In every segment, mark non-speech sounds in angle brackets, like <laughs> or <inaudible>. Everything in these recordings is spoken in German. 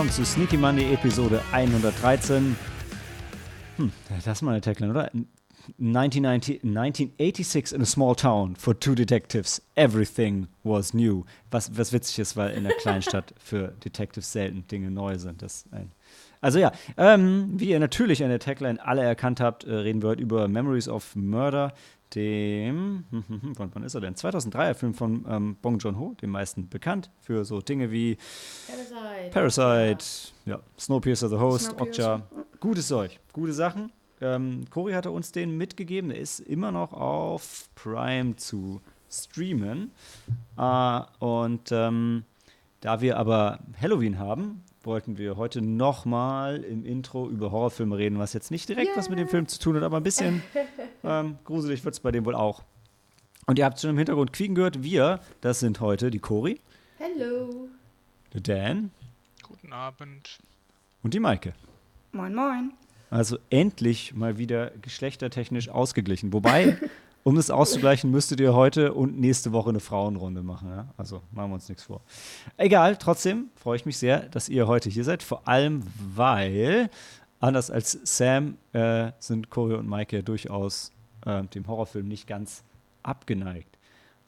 Willkommen zu Sneaky Monday Episode 113. Hm, das ist mal eine Tagline, oder? 1990, 1986 in a small town for two detectives. Everything was new. Was, was witzig ist, weil in der Kleinstadt <laughs> für Detectives selten Dinge neu sind. Das also ja, ähm, wie ihr natürlich an der Tagline alle erkannt habt, äh, reden wir heute über Memories of Murder, dem, <laughs> hm, wann ist er denn? 2003er Film von ähm, Bong Joon-ho, den meisten bekannt für so Dinge wie Parasite, Parasite ja, Snowpiercer the Host, Snowpiercer. Okja, gutes Zeug, gute Sachen. Ähm, Cory hatte uns den mitgegeben, der ist immer noch auf Prime zu streamen. Äh, und ähm, da wir aber Halloween haben, wollten wir heute nochmal im Intro über Horrorfilme reden, was jetzt nicht direkt was mit dem Film zu tun hat, aber ein bisschen <laughs> ähm, gruselig wird es bei dem wohl auch. Und ihr habt schon im Hintergrund quieken gehört. Wir, das sind heute die Cory, Hello. der Dan Guten Abend. und die Maike. Moin, moin. Also endlich mal wieder geschlechtertechnisch ausgeglichen. Wobei, <laughs> um das auszugleichen, müsstet ihr heute und nächste Woche eine Frauenrunde machen. Ja? Also machen wir uns nichts vor. Egal, trotzdem freue ich mich sehr, dass ihr heute hier seid. Vor allem, weil, anders als Sam, äh, sind Cory und Maike ja durchaus äh, dem Horrorfilm nicht ganz abgeneigt.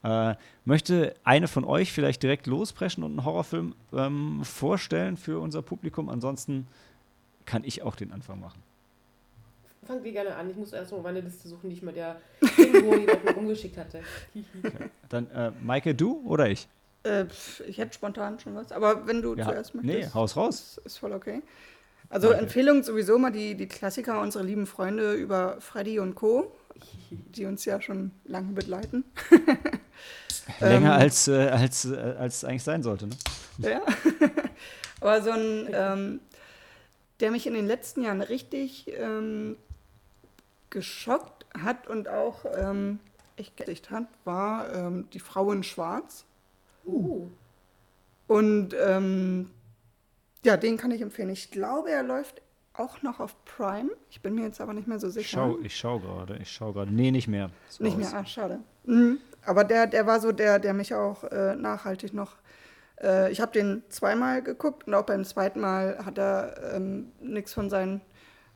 Äh, möchte eine von euch vielleicht direkt lospreschen und einen Horrorfilm ähm, vorstellen für unser Publikum? Ansonsten kann ich auch den Anfang machen. Fangt ihr gerne an. Ich muss erst mal meine Liste suchen, die ich mal der irgendwo jemanden rumgeschickt hatte. <laughs> Dann äh, Maike, du oder ich? Äh, ich hätte spontan schon was, aber wenn du Ja, zuerst nee, möchtest. haus raus. Ist, ist voll okay. Also Danke. Empfehlung sowieso mal die, die Klassiker unserer lieben Freunde über Freddy und Co., die uns ja schon lange begleiten. <laughs> Länger Ähm. als, äh, als, äh, als es eigentlich sein sollte. Ne? Ja. <laughs> Aber so ein, ähm, der mich in den letzten Jahren richtig ähm, geschockt hat und auch ähm, echt geächtigt hat, war ähm, Die Frau in Schwarz. Uh. Und ähm, ja, den kann ich empfehlen. Ich glaube, er läuft auch noch auf Prime. Ich bin mir jetzt aber nicht mehr so Ich sicher. schau, ich schau gerade, ich schau gerade. Nee, nicht mehr. Ist Nicht raus. mehr, ah, schade. Mhm. Aber der, der war so der, der mich auch äh, nachhaltig noch. Äh, ich habe den zweimal geguckt und auch beim zweiten Mal hat er ähm, nichts von seinem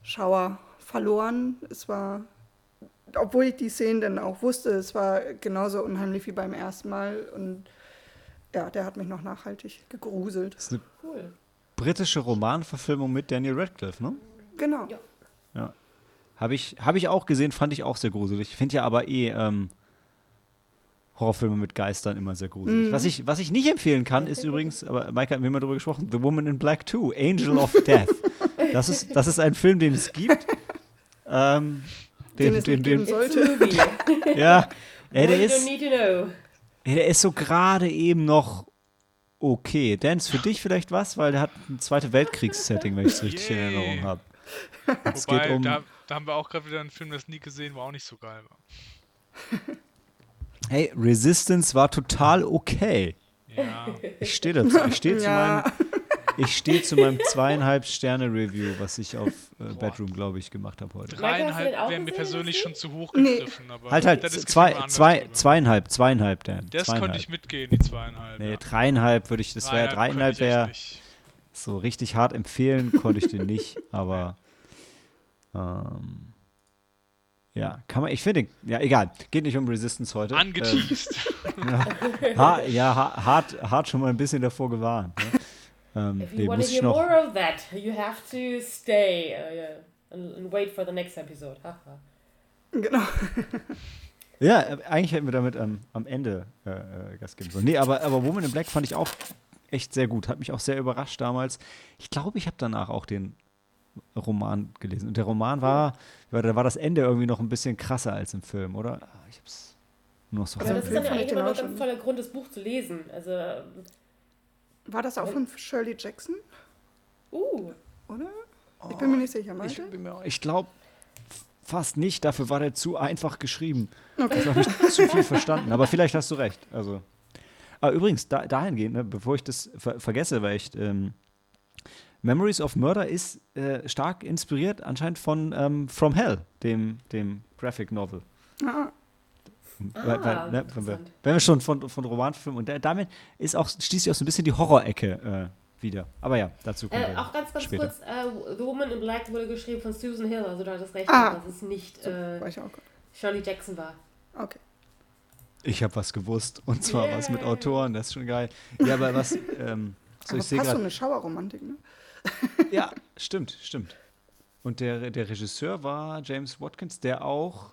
Schauer verloren. Es war, obwohl ich die Szenen dann auch wusste, es war genauso unheimlich wie beim ersten Mal. Und ja, der hat mich noch nachhaltig gegruselt. Das ist eine Cool. britische Romanverfilmung mit Daniel Radcliffe, ne? Genau. Ja. Ja. Habe ich, hab ich auch gesehen, fand ich auch sehr gruselig. Ich finde ja aber eh ähm, Horrorfilme mit Geistern immer sehr gruselig. Mhm. Was, ich, was ich nicht empfehlen kann, ist übrigens, aber Maike hat mir mal darüber gesprochen, The Woman in Black 2, Angel of <laughs> Death. Das ist, das ist ein Film, den es gibt. Ähm, Den den, den, den, Sollte. <laughs> ja, ey, der ist, don't need to know. ey, der ist so gerade eben noch okay. Dance, für dich vielleicht was? Weil der hat ein Zweite Weltkriegssetting, wenn ich es richtig in Yay. Erinnerung habe. Es geht um, da, da haben wir auch gerade wieder einen Film, das nie gesehen, wo auch nicht so geil war. <laughs> hey, Resistance war total okay. Ja, Ich stehe dazu. Ich stehe zu Ja. meinem, ich stehe zu meinem zweieinhalb Sterne Review, was ich auf äh, Bedroom, glaube ich, gemacht habe heute. Dreieinhalb wären mir persönlich schon zu hoch Nee. gegriffen. Aber Halt halt zwei, zwei, zweieinhalb, zweieinhalb, Dan. Das zweieinhalb. konnte ich mitgehen, die zweieinhalb. Nee, ja. dreieinhalb würde ich, das wäre dreieinhalb wäre so richtig hart empfehlen, konnte ich den <laughs> nicht, aber ähm, ja, kann man, ich finde, ja, egal, geht nicht um Resistance heute. Ähm, <laughs> Angeteased. ha, ja, ha, hart, hart schon mal ein bisschen davor gewarnt. Ne? Ähm, If nee, you want to ich hear noch, more of that, you have to stay uh, yeah, and, and wait for the next episode. Haha. Genau. <laughs> Ja, äh, eigentlich hätten wir damit ähm, am Ende äh, äh, Gas geben sollen. Nee, aber, aber Woman in Black fand ich auch echt sehr gut. Hat mich auch sehr überrascht damals. Ich glaube, ich habe danach auch den Roman gelesen. Und der Roman war, da war das Ende irgendwie noch ein bisschen krasser als im Film, oder? Ah, Ich hab's nur noch so. Aber das ist dann ja eigentlich immer noch ein toller Grund, das Buch zu lesen. Also, War das auch von Shirley Jackson, uh, oder? Ich bin mir nicht sicher, ich Malte. bin mir- ich glaube fast nicht. Dafür war der zu einfach geschrieben. Ich habe nicht zu viel verstanden. Aber vielleicht hast du recht. Also. Aber übrigens, da, dahingehend, ne, bevor ich das ver vergesse, weil ich ähm, Memories of Murder ist äh, stark inspiriert anscheinend von ähm, From Hell, dem, dem Graphic Novel. Ah, Weil- weil, ne, wenn, wir, interessant. wenn wir schon von, von Romanfilmen und da- damit ist auch, schließt sich auch so ein bisschen die Horror-Ecke wieder. Aber ja, dazu kommen Äh, wir auch ganz, ganz später. kurz, äh, The Woman in Black wurde geschrieben von Susan Hill, also du hattest recht, Ah. dass es nicht äh. Shirley Jackson war. Okay. Ich habe was gewusst. Und zwar was mit. Autoren, das ist schon geil. Ja, aber was, ähm, so Aber ich sehe fast so gerade. eine Schauerromantik, ne? Ja, stimmt, stimmt. Und der, der Regisseur war James Watkins, der auch,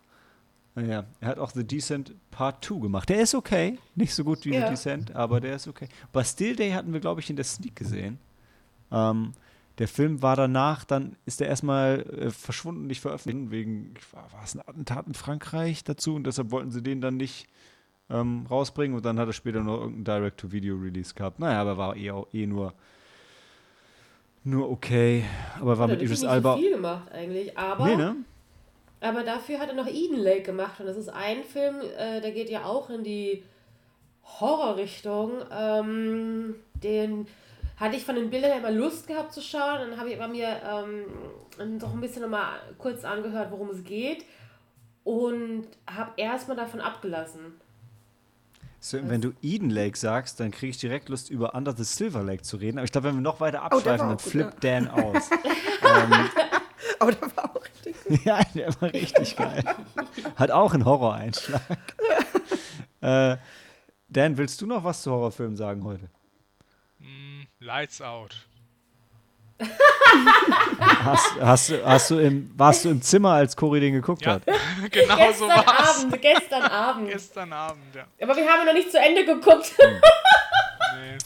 naja, er hat auch The Descent Part 2 gemacht. Der ist okay, nicht so gut wie Ja. The Descent, aber der ist okay. Bastille Day hatten wir, glaube ich, in der Sneak gesehen. Ähm, der Film war danach, dann ist er erstmal äh, verschwunden, nicht veröffentlicht, wegen, war, war es ein Attentat in Frankreich dazu und deshalb wollten sie den dann nicht ähm, rausbringen und dann hat er später noch irgendein Direct-to-Video-Release gehabt. Naja, aber war eh, auch- eh nur, nur okay. Aber war Hat er mit Idris Alba. viel gemacht eigentlich, aber, Nee, ne? Aber dafür hat er noch Eden Lake gemacht und das ist ein Film, äh, der geht ja auch in die Horrorrichtung. Ähm, den hatte ich von den Bildern immer Lust gehabt zu schauen, dann habe ich aber mir ähm, doch ein bisschen nochmal kurz angehört, worum es geht und habe erstmal davon abgelassen. So, wenn du Eden Lake sagst, dann kriege ich direkt Lust, über Under the Silver Lake zu reden. Aber ich glaube, wenn wir noch weiter Oh, abschweifen, war dann flippt Dan aus. <laughs> Aber der war auch richtig. <laughs> ja, der war richtig geil. <laughs> Hat auch einen Horror-Einschlag. <laughs> äh, Dan, willst du noch was zu Horrorfilmen sagen heute? Mm, Lights Out. Hast, hast, du- hast du im, warst du im Zimmer, als Cory den geguckt Ja, hat? genau so gestern war's. Abend, gestern Abend. Gestern Abend, ja. Aber wir haben noch nicht zu Ende geguckt. Nee.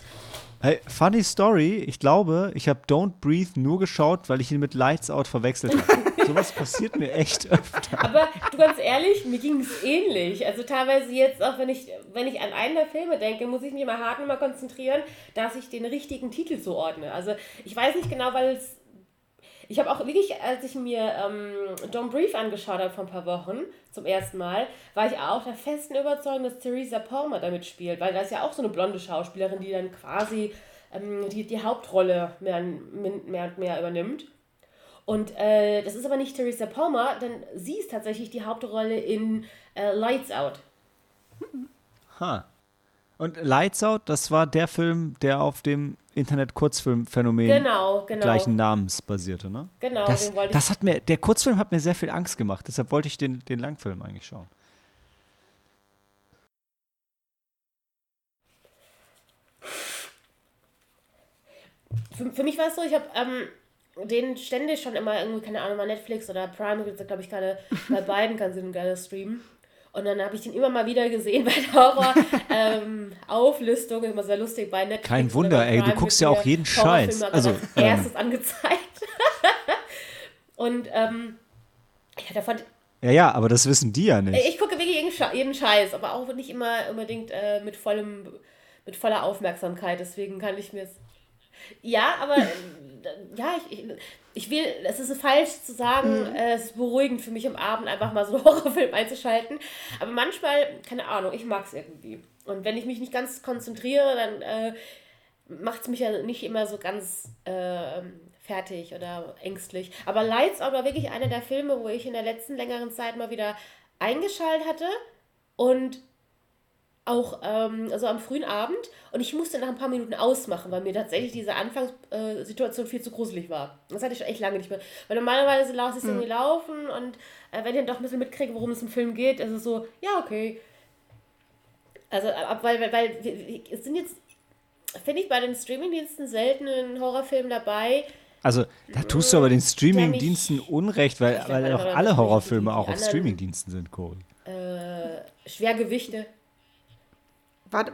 Hey, funny Story. Ich glaube, ich habe Don't Breathe nur geschaut, weil ich ihn mit Lights Out verwechselt habe. Sowas passiert mir echt öfter. Aber du ganz ehrlich, mir ging es ähnlich. Also teilweise jetzt auch, wenn ich, wenn ich an einen der Filme denke, muss ich mich mal hart nochmal konzentrieren, dass ich den richtigen Titel zuordne. Also ich weiß nicht genau, weil es. Ich habe auch wirklich, als ich mir ähm, Don't Brief angeschaut habe vor ein paar Wochen, zum ersten Mal, war ich auch der festen Überzeugung, dass Theresa Palmer damit spielt, weil das ist ja auch so eine blonde Schauspielerin, die dann quasi ähm, die, die Hauptrolle mehr, mehr und mehr übernimmt. Und äh, das ist aber nicht Theresa Palmer, denn sie ist tatsächlich die Hauptrolle in äh, Lights Out. Ha. Und Lights Out, das war der Film, der auf dem Internet-Kurzfilm-Phänomen Genau, genau. gleichen Namens basierte, ne? Genau, Das, den wollte ich. das hat mir, der Kurzfilm hat mir sehr viel Angst gemacht, deshalb wollte ich den, den Langfilm eigentlich schauen. Für, für mich war es so, ich habe ähm, den ständig schon immer irgendwie, keine Ahnung, mal Netflix oder Prime, gibt es glaube ich gerade bei beiden, kannst du den gerne streamen. Und dann habe ich den immer mal wieder gesehen bei der Horror-Auflistung, immer sehr lustig bei Netflix. Kein Wunder, ey, du guckst ja auch jeden Scheiß. als Also, als ähm, erstes angezeigt. <laughs> Und ähm, ich hatte von, Ja, ja, aber das wissen die ja nicht. ich gucke wirklich jeden, Sche- jeden Scheiß, aber auch nicht immer unbedingt äh, mit vollem, mit voller Aufmerksamkeit. Deswegen kann ich mir es. Ja, aber äh, ja, ich, ich, will, es ist falsch zu sagen, äh, es ist beruhigend für mich am Abend einfach mal so einen <laughs> Horrorfilm einzuschalten. Aber manchmal, keine Ahnung, ich mag es irgendwie. Und wenn ich mich nicht ganz konzentriere, dann äh, macht es mich ja nicht immer so ganz äh, fertig oder ängstlich. Aber Lights Out war wirklich einer der Filme, wo ich in der letzten längeren Zeit mal wieder eingeschaltet hatte und auch ähm, also am frühen Abend und ich musste nach ein paar Minuten ausmachen, weil mir tatsächlich diese Anfangssituation viel zu gruselig war. Das hatte ich schon echt lange nicht mehr. Weil normalerweise lasse ich es irgendwie laufen und äh, wenn ich dann doch ein bisschen mitkriege, worum es im Film geht, ist es so, ja, okay. Also, ab, weil, weil, weil es sind jetzt, finde ich, bei den Streamingdiensten selten einen Horrorfilm dabei. Also, da tust du aber den Der Streamingdiensten Unrecht, weil, weil auch das alle Horrorfilme auch auf Streamingdiensten sind, Cory. Äh, Schwergewichte. Warte,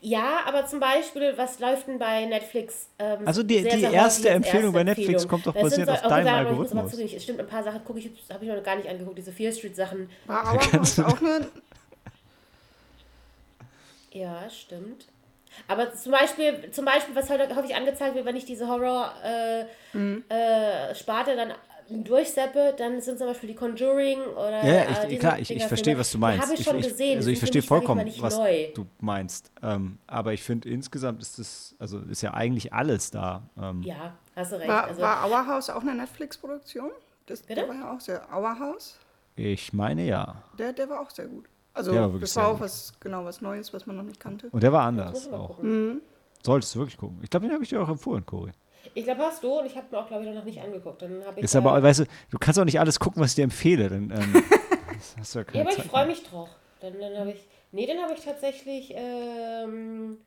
Ja, aber zum Beispiel, was läuft denn bei Netflix? Ähm, Also die- sehr, die sehr erste Empfehlung bei erste Netflix Empfehlung. kommt doch basiert auf oh, deinem aber ich muss aber Algorithmus. zugeben, Es stimmt, ein paar Sachen gucke ich, habe ich mir noch gar nicht angeguckt, diese Fear Street Sachen. war Auerhaus auch eine. Ja, stimmt. Aber zum Beispiel, zum Beispiel, was halt häufig angezeigt wird, wenn ich diese Horror-Sparte äh, Sparte dann durchseppe, dann sind zum Beispiel die Conjuring oder Ja, ja, äh, ich, diese klar, ich, ich verstehe, was du meinst. habe ich schon gesehen. also ich verstehe vollkommen, nicht was neu. du meinst. Ähm, aber ich finde insgesamt ist das, also ist ja eigentlich alles da. Ähm, Ja, hast du recht. War, also, war Auerhaus auch eine Netflix-Produktion? Das Bitte? Der war ja auch sehr. Auerhaus? Ich meine ja. Der, der war auch sehr gut. Also, Der war wirklich das war auch was, genau was Neues, was man noch nicht kannte. Und der war anders ich auch. gucken. Solltest du wirklich gucken. Ich glaube, den habe ich dir auch empfohlen, Cory. Ich glaube, hast du und ich habe mir auch, glaube ich, noch nicht angeguckt. Dann ich ist aber, weißt du, du kannst auch nicht alles gucken, was ich dir empfehle. Dann, ähm, <laughs> hast du ja, keine ja, aber Zeit ich freue mich drauf. Dann, dann habe ich, nee, den habe ich tatsächlich ähm,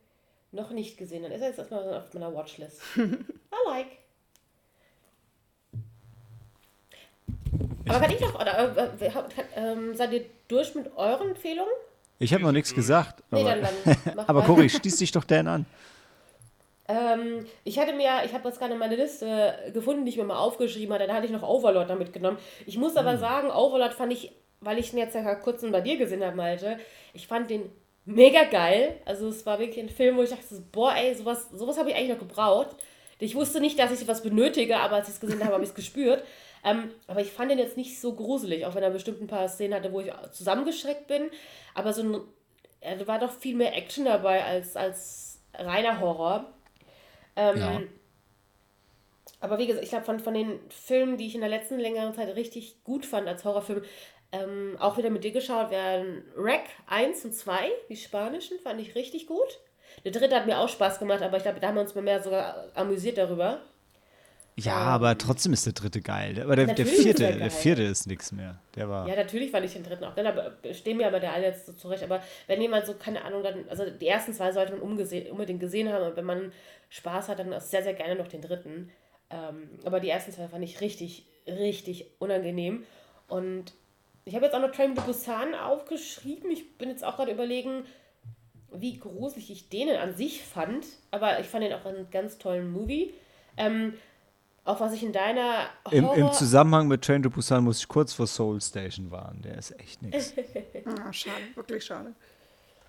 noch nicht gesehen. Dann ist er jetzt erstmal auf meiner Watchlist. <laughs> I like. Aber kann ich noch, oder, äh, äh, äh, seid ihr durch mit euren Empfehlungen? Ich habe noch nichts gesagt. Nee, aber, dann, dann <laughs> aber Cory, schließ dich doch Dan an. Ähm, ich hatte mir, ich habe das gerade in meine Liste gefunden, die ich mir mal aufgeschrieben hatte. Da hatte ich noch Overlord damit genommen. Ich muss aber hm. sagen, Overlord fand ich, weil ich ihn jetzt ja kurz bei dir gesehen habe, Malte, ich fand den mega geil. Also es war wirklich ein Film, wo ich dachte, boah, ey, sowas, sowas habe ich eigentlich noch gebraucht. Ich wusste nicht, dass ich sowas benötige, aber als ich es gesehen habe, habe ich es <laughs> gespürt. Ähm, aber ich fand den jetzt nicht so gruselig, auch wenn er bestimmt ein paar Szenen hatte, wo ich zusammengeschreckt bin. Aber so ein, da war doch viel mehr Action dabei als, als reiner Horror. Ähm, ja. Aber wie gesagt, ich glaube, von, von den Filmen, die ich in der letzten längeren Zeit richtig gut fand als Horrorfilm, ähm, auch wieder mit dir geschaut, wären Wreck 1 und 2, die spanischen, fand ich richtig gut. Der dritte hat mir auch Spaß gemacht, aber ich glaube, da haben wir uns mehr sogar amüsiert darüber. Ja, aber trotzdem ist der dritte geil. Aber der, der vierte, der, der, vierte ist nichts mehr. Der war. Ja, natürlich fand ich den dritten auch. Dann aber stehen mir aber der alle jetzt so zurecht. Aber wenn jemand so, keine Ahnung, dann, also die ersten zwei sollte man unbedingt gesehen haben. Und wenn man Spaß hat, dann sehr, sehr gerne noch den dritten. Ähm, aber die ersten zwei fand ich richtig, richtig unangenehm. Und ich habe jetzt auch noch Train to Busan aufgeschrieben. Ich bin jetzt auch gerade überlegen, wie gruselig ich den an sich fand. Aber ich fand den auch einen ganz tollen Movie. Ähm, auch was ich in deiner Im, Im, Zusammenhang mit Train to Busan muss ich kurz vor Soul Station warnen. Der ist echt nichts. <laughs> ah, schade, wirklich schade.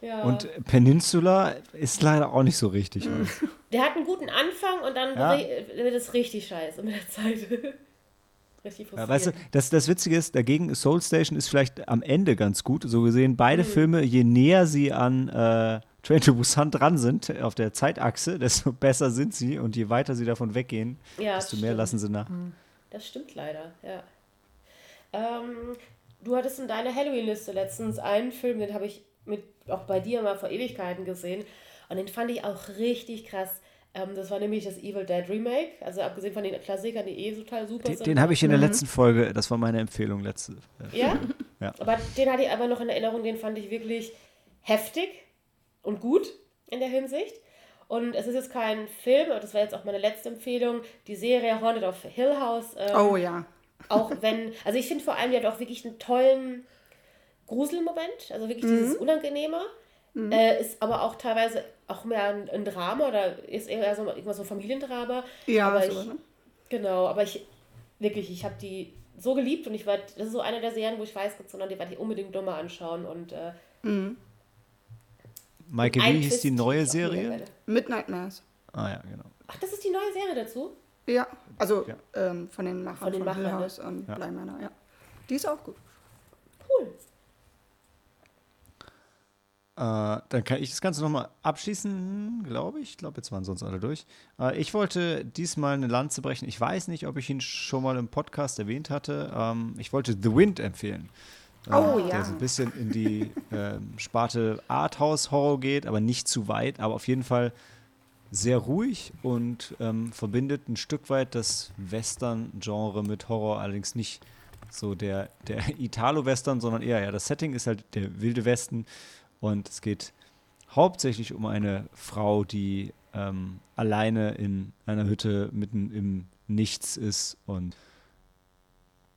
Ja. Und Peninsula ist leider auch nicht so richtig. Mhm. Der hat einen guten Anfang und dann ja. wird es richtig scheiße mit der Zeit. <laughs> richtig frustrierend. Ja, weißt du, das, das Witzige ist, dagegen Soul Station ist vielleicht am Ende ganz gut. So gesehen, beide mhm. Filme, je näher sie an äh, Train to Busan dran sind auf der Zeitachse, <laughs> desto besser sind sie und je weiter sie davon weggehen, ja, desto mehr lassen sie nach. Mhm. Das stimmt leider, ja. Ähm, du hattest in deiner Halloween-Liste letztens einen Film, den habe ich mit, auch bei dir mal vor Ewigkeiten gesehen und den fand ich auch richtig krass. Ähm, das war nämlich das Evil Dead Remake, also abgesehen von den Klassikern, die eh total super den, sind. Den habe ich in der mhm. letzten Folge, das war meine Empfehlung letzte. Ja? <laughs> ja. Aber den hatte ich aber noch in Erinnerung, den fand ich wirklich heftig und gut in der Hinsicht. Und es ist jetzt kein Film, aber das war jetzt auch meine letzte Empfehlung, die Serie Haunted of Hill House. Ähm, oh ja. Auch wenn, also ich finde vor allem, die hat auch wirklich einen tollen Gruselmoment, also wirklich mhm. dieses Unangenehme. Mhm. Äh, ist aber auch teilweise auch mehr ein, ein, Drama oder ist eher so irgendwas so Familiendrama. Ja, aber so, ich, ne? Genau, aber ich wirklich, ich habe die so geliebt und ich werde, das ist so eine der Serien, wo ich weiß, sondern die werde ich unbedingt nochmal anschauen und äh, mhm. Maike, wie hieß die neue Serie? Midnight Mass. Ah ja, genau. Ach, das ist die neue Serie dazu? Ja, also ja. Ähm, von den Machern von, den von Hill ne? House und ja. Bleimänner, ja. Die ist auch gut. Cool. Äh, dann kann ich das Ganze nochmal abschließen, glaube ich. Ich glaube, jetzt waren sonst alle durch. Äh, ich wollte diesmal eine Lanze brechen. Ich weiß nicht, ob ich ihn schon mal im Podcast erwähnt hatte. Ähm, ich wollte The Wind empfehlen. Oh äh, ja. Der so ein bisschen in die äh, Sparte Arthouse-Horror geht, aber nicht zu weit, aber auf jeden Fall sehr ruhig und ähm, verbindet ein Stück weit das Western-Genre mit Horror, allerdings nicht so der, der Italo-Western, sondern eher, ja, das Setting ist halt der wilde Westen und es geht hauptsächlich um eine Frau, die ähm, alleine in einer Hütte mitten im Nichts ist und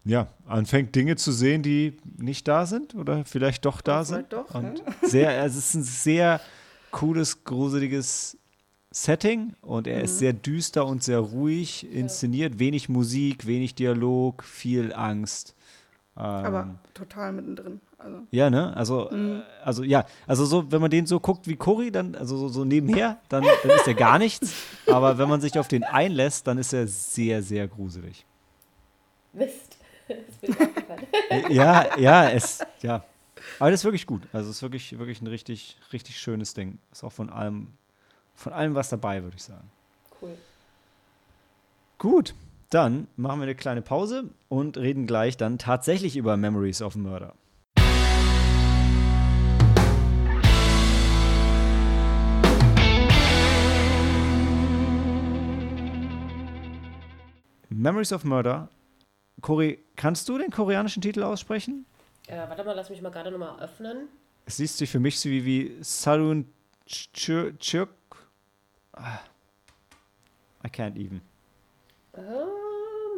ja, anfängt Dinge zu sehen, die nicht da sind oder vielleicht doch da sind. Doch, und ja. <laughs> sehr, also es ist ein sehr cooles, gruseliges Setting und er mhm. ist sehr düster und sehr ruhig inszeniert. Ja. Wenig Musik, wenig Dialog, viel Angst. Ähm, Aber total mittendrin. Also. Ja, ne? Also, mhm. Äh, also ja, also so, wenn man den so guckt wie Cory, dann, also so, so nebenher, dann, dann ist er gar nichts. <laughs> Aber wenn man sich auf den einlässt, dann ist er sehr, sehr gruselig. Mist. Äh, ja, ja, es, ja. Aber das ist wirklich gut. Also es ist wirklich, wirklich ein richtig, richtig schönes Ding. Ist auch von allem, von allem was dabei, würde ich sagen. Cool. Gut, dann machen wir eine kleine Pause und reden gleich dann tatsächlich über Memories of Murder. Memories of Murder Kore kannst du den koreanischen Titel aussprechen? Äh, warte mal, lass mich mal gerade nochmal öffnen. Es liest sich für mich so wie, wie Sarun Chuk. Ah. I can't even. Ähm,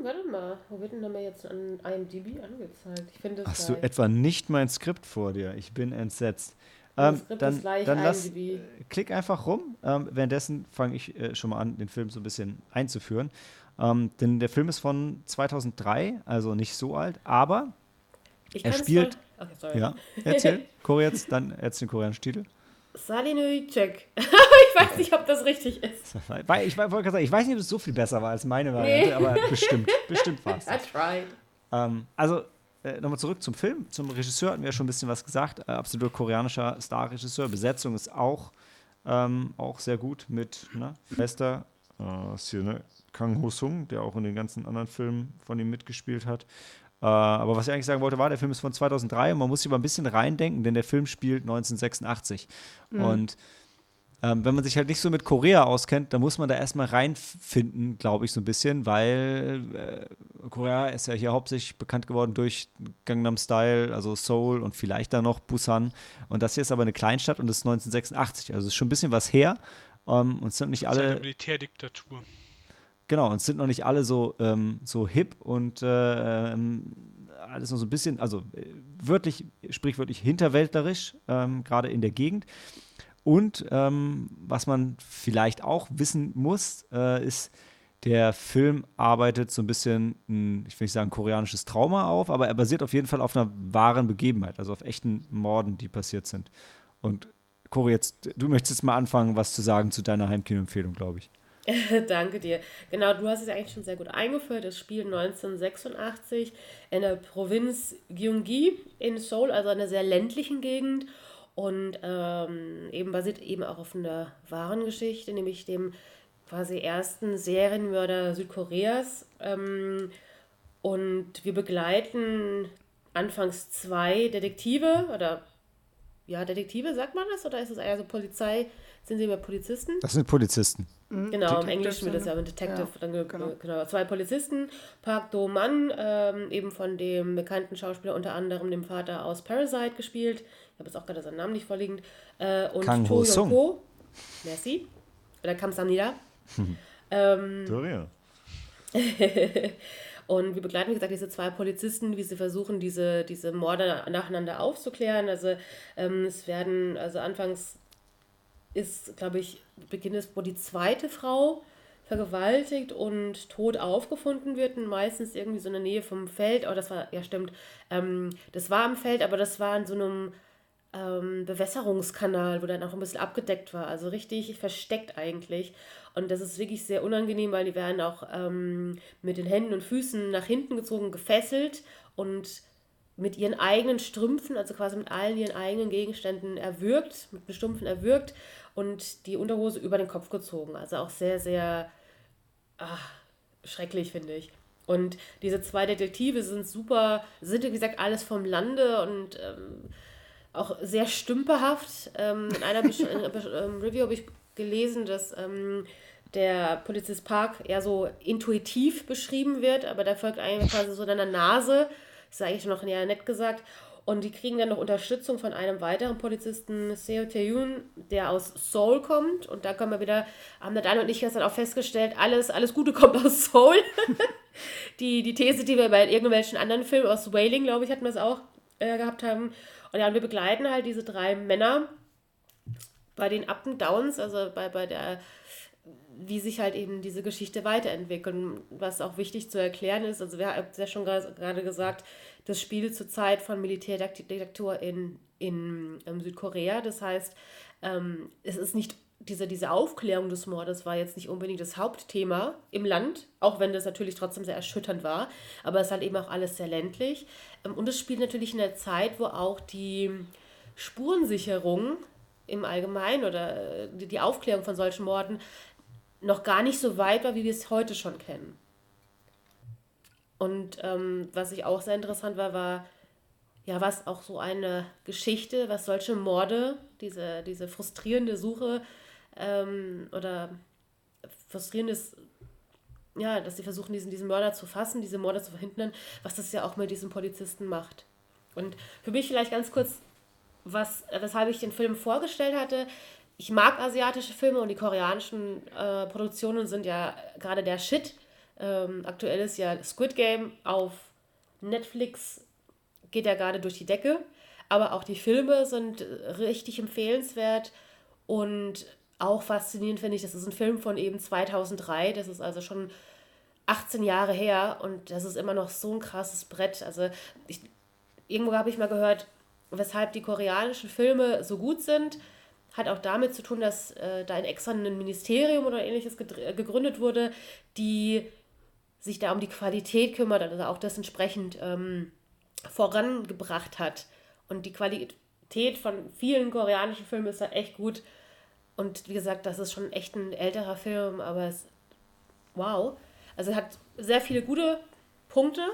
warte mal, wo wird denn da mal jetzt an IMDb angezeigt? Ich finde Hast gleich. du etwa nicht mein Skript vor dir? Ich bin entsetzt. Ähm, dann dann lass, äh, klick einfach rum. Ähm, währenddessen fange ich äh, schon mal an, den Film so ein bisschen einzuführen. Ähm, denn der Film ist von 2003, also nicht so alt, aber er spielt. Okay, sorry. Ja, erzähl. <laughs> Koreans, dann erzähl den koreanischen Titel. Salinui Check. <laughs> ich weiß nicht, ob das richtig ist. <laughs> Ich, wollte sagen, ich weiß nicht, ob es so viel besser war als meine Variante, nee. aber bestimmt, bestimmt war es. I tried. Ähm, also, äh, nochmal zurück zum Film. Zum Regisseur hatten wir ja schon ein bisschen was gesagt. Äh, absolut koreanischer Star-Regisseur. Besetzung ist auch, ähm, auch sehr gut mit ne, Fester, äh, ist hier, Kang Ho-sung, der auch in den ganzen anderen Filmen von ihm mitgespielt hat. Äh, aber was ich eigentlich sagen wollte, war, der Film ist von 2003 und man muss sich aber ein bisschen reindenken, denn der Film spielt 1986. Mhm. Und ähm, wenn man sich halt nicht so mit Korea auskennt, dann muss man da erstmal reinfinden, glaube ich, so ein bisschen, weil äh, Korea ist ja hier hauptsächlich bekannt geworden durch Gangnam Style, also Seoul und vielleicht dann noch Busan. Und das hier ist aber eine Kleinstadt und das ist 1986. Also es ist schon ein bisschen was her. Um, ähm, und es sind nicht alle. Eine Militärdiktatur. Genau, und es sind noch nicht alle so, ähm, so hip und äh, ähm, alles noch so ein bisschen, also äh, wörtlich, sprichwörtlich hinterwäldlerisch, ähm, gerade in der Gegend. Und ähm, was man vielleicht auch wissen muss, äh, ist, der Film arbeitet so ein bisschen, ein, ich will nicht sagen koreanisches Trauma auf, aber er basiert auf jeden Fall auf einer wahren Begebenheit, also auf echten Morden, die passiert sind. Und Cory, jetzt, du möchtest mal anfangen, was zu sagen zu deiner Heimkino-Empfehlung, glaube ich. <laughs> Danke dir. Genau, du hast es eigentlich schon sehr gut eingeführt. Das Spiel 1986 in der Provinz Gyeonggi in Seoul, also einer sehr ländlichen Gegend. Und ähm, eben basiert eben auch auf einer wahren Geschichte, nämlich dem quasi ersten Serienmörder Südkoreas. Ähm, und wir begleiten anfangs zwei Detektive oder ja, Detektive, sagt man das? Oder ist es eher so Polizei? Sind sie immer Polizisten? Das sind Polizisten. Mhm. Genau, im Englischen wird das ja mit Detective. Ja, dann, genau. genau. Zwei Polizisten, Park Do-man, ähm, eben von dem bekannten Schauspieler, unter anderem dem Vater aus Parasite gespielt. Ich habe jetzt auch gerade seinen Namen nicht vorliegend. Äh, und Kang To Yong Ko. Merci. Oder Kam Samnida. <laughs> ähm. <laughs> Und wir begleiten, wie gesagt, diese zwei Polizisten, wie sie versuchen, diese, diese Morde nacheinander aufzuklären. Also ähm, es werden, also anfangs ist, glaube ich, Beginn ist, wo die zweite Frau vergewaltigt und tot aufgefunden wird, meistens irgendwie so in der Nähe vom Feld. Aber das war, ja stimmt, ähm, das war im Feld, aber das war in so einem ähm, Bewässerungskanal, wo dann auch ein bisschen abgedeckt war. Also richtig versteckt eigentlich. Und das ist wirklich sehr unangenehm, weil die werden auch ähm, mit den Händen und Füßen nach hinten gezogen, gefesselt und mit ihren eigenen Strümpfen, also quasi mit allen ihren eigenen Gegenständen erwürgt, mit den Stumpfen erwürgt und die Unterhose über den Kopf gezogen. Also auch sehr, sehr ach, schrecklich, finde ich. Und diese zwei Detektive sind super, sind wie gesagt alles vom Lande und ähm, auch sehr stümperhaft. Ähm, in einer Besch ähm, Review habe ich gelesen, dass ähm, der Polizist Park eher so intuitiv beschrieben wird, aber da folgt eigentlich quasi so deiner Nase das ist eigentlich noch eher nett gesagt. Und die kriegen dann noch Unterstützung von einem weiteren Polizisten, Seo Tae-yoon, der aus Seoul kommt. Und da kommen wir wieder, haben der Dan und ich gestern auch festgestellt, alles, alles Gute <laughs> kommt aus Seoul. <laughs> die, die These, die wir bei irgendwelchen anderen Filmen aus Wailing, glaube ich, hatten wir es auch äh, gehabt haben. Und ja, und wir begleiten halt diese drei Männer bei den Up and Downs, also bei, bei der wie sich halt eben diese Geschichte weiterentwickelt. Was auch wichtig zu erklären ist, also wir haben ja schon gerade gesagt, das Spiel zur Zeit von Militärdiktatur in, in ähm, Südkorea. Das heißt, ähm, es ist nicht diese, diese Aufklärung des Mordes war jetzt nicht unbedingt das Hauptthema im Land, auch wenn das natürlich trotzdem sehr erschütternd war, aber es ist halt eben auch alles sehr ländlich. Ähm, und es spielt natürlich in der Zeit, wo auch die Spurensicherung im Allgemeinen oder äh, die Aufklärung von solchen Morden noch gar nicht so weit war, wie wir es heute schon kennen. Und ähm, was ich auch sehr interessant war, war, ja, was auch so eine Geschichte, was solche Morde, diese, diese frustrierende Suche ähm, oder frustrierendes ja, dass sie versuchen, diesen, diesen Mörder zu fassen, diese Morde zu verhindern, was das ja auch mit diesem Polizisten macht. Und für mich vielleicht ganz kurz, was, weshalb ich den Film vorgestellt hatte. Ich mag asiatische Filme und die koreanischen äh, Produktionen sind ja gerade der Shit. Ähm, aktuell ist ja Squid Game auf Netflix, geht ja gerade durch die Decke. Aber auch die Filme sind richtig empfehlenswert und auch faszinierend finde ich, das ist ein Film von eben 2003, das ist also schon 18 Jahre her und das ist immer noch so ein krasses Brett. Also ich, irgendwo habe ich mal gehört, weshalb die koreanischen Filme so gut sind, hat auch damit zu tun, dass äh, da ein extra ein Ministerium oder ähnliches gegründet wurde, die sich da um die Qualität kümmert, also auch das entsprechend ähm, vorangebracht hat. Und die Qualität von vielen koreanischen Filmen ist da echt gut. Und wie gesagt, das ist schon echt ein älterer Film, aber es, wow. Also hat sehr viele gute Punkte.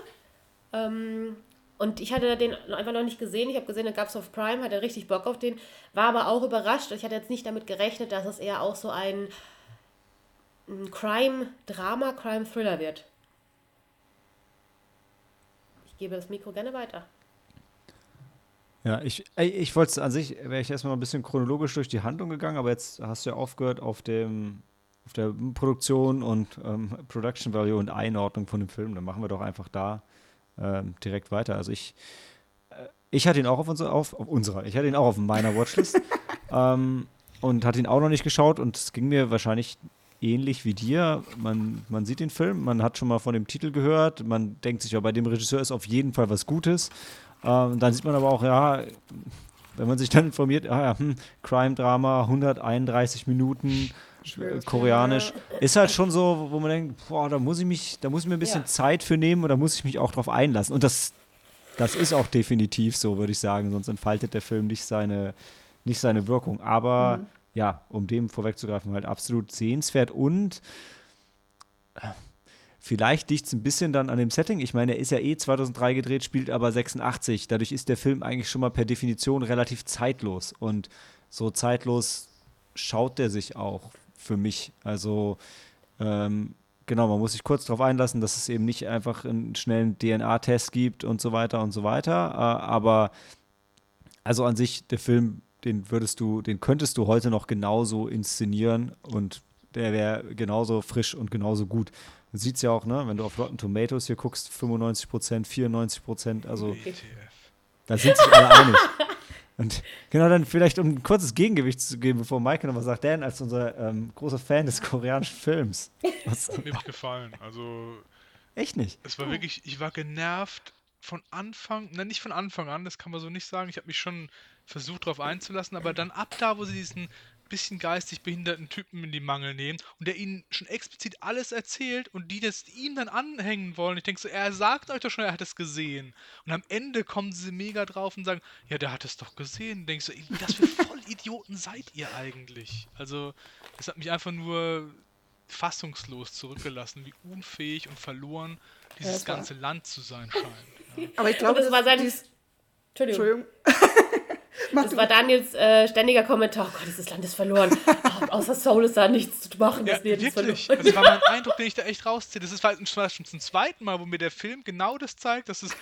Ähm, und ich hatte den einfach noch nicht gesehen. Ich habe gesehen, den gab es auf Prime, hatte richtig Bock auf den. War aber auch überrascht. Ich hatte jetzt nicht damit gerechnet, dass es eher auch so ein, ein Crime-Drama, Crime-Thriller wird. Ich gebe das Mikro gerne weiter. Ja, ich, ich wollte es an sich, wäre ich erstmal ein bisschen chronologisch durch die Handlung gegangen, aber jetzt hast du ja aufgehört auf dem auf der Produktion und ähm, Production Value und Einordnung von dem Film. Dann machen wir doch einfach da ähm, direkt weiter. Also ich, äh, ich hatte ihn auch auf, unser, auf, auf unserer, ich hatte ihn auch auf meiner Watchlist <laughs> ähm, und hatte ihn auch noch nicht geschaut und es ging mir wahrscheinlich ähnlich wie dir. Man, man sieht den Film, man hat schon mal von dem Titel gehört, man denkt sich, ja, bei dem Regisseur ist auf jeden Fall was Gutes. Ähm, dann sieht man aber auch, ja, wenn man sich dann informiert, ah ja, hm, Crime-Drama, 131 Minuten, koreanisch, ist halt schon so, wo man denkt, boah, da muss ich mich, da muss ich mir ein bisschen ja. Zeit für nehmen und da muss ich mich auch drauf einlassen. Und das, das ist auch definitiv so, würde ich sagen, sonst entfaltet der Film nicht seine, nicht seine Wirkung. Aber mhm. ja, um dem vorwegzugreifen, halt absolut sehenswert und äh, Vielleicht liegt es ein bisschen dann an dem Setting. Ich meine, er ist ja eh 2003 gedreht, spielt aber 86. Dadurch ist der Film eigentlich schon mal per Definition relativ zeitlos. Und so zeitlos schaut der sich auch für mich. Also, ähm, genau, man muss sich kurz darauf einlassen, dass es eben nicht einfach einen schnellen DNA-Test gibt und so weiter und so weiter. Äh, aber also an sich, der Film, den würdest du, den könntest du heute noch genauso inszenieren und der wäre genauso frisch und genauso gut. Man sieht es ja auch, ne, wenn du auf Rotten Tomatoes hier guckst, 95 Prozent, 94 Prozent, also da sind sich alle einig. Und genau dann vielleicht, um ein kurzes Gegengewicht zu geben, bevor Maike nochmal sagt, Dan, als unser ähm, großer Fan des koreanischen Films. <laughs> Was hat mir nicht gefallen. Also. Echt nicht? Es war wirklich, ich war genervt von Anfang, nein, nicht von Anfang an, das kann man so nicht sagen. Ich habe mich schon versucht, darauf einzulassen, aber dann ab da, wo sie diesen bisschen geistig behinderten Typen in die Mangel nehmen und der ihnen schon explizit alles erzählt und die das ihm dann anhängen wollen. Ich denke so, er sagt euch doch schon, er hat es gesehen. Und am Ende kommen sie mega drauf und sagen, ja, der hat es doch gesehen. Denkst du, das für Vollidioten seid ihr eigentlich? Also, das hat mich einfach nur fassungslos zurückgelassen, wie unfähig und verloren dieses ganze Land zu sein scheint. Ja. Aber ich glaube, das, das war sein. Entschuldigung. Entschuldigung. <laughs> das war Daniels äh, ständiger Kommentar. Oh Gott, dieses Land ist verloren. <laughs> Oh, außer Soul ist da nichts zu machen. Ja, wirklich. verloren. Das war mein <laughs> Eindruck, den ich da echt rausziehe. Das ist halt schon zum zweiten Mal, wo mir der Film genau das zeigt, dass es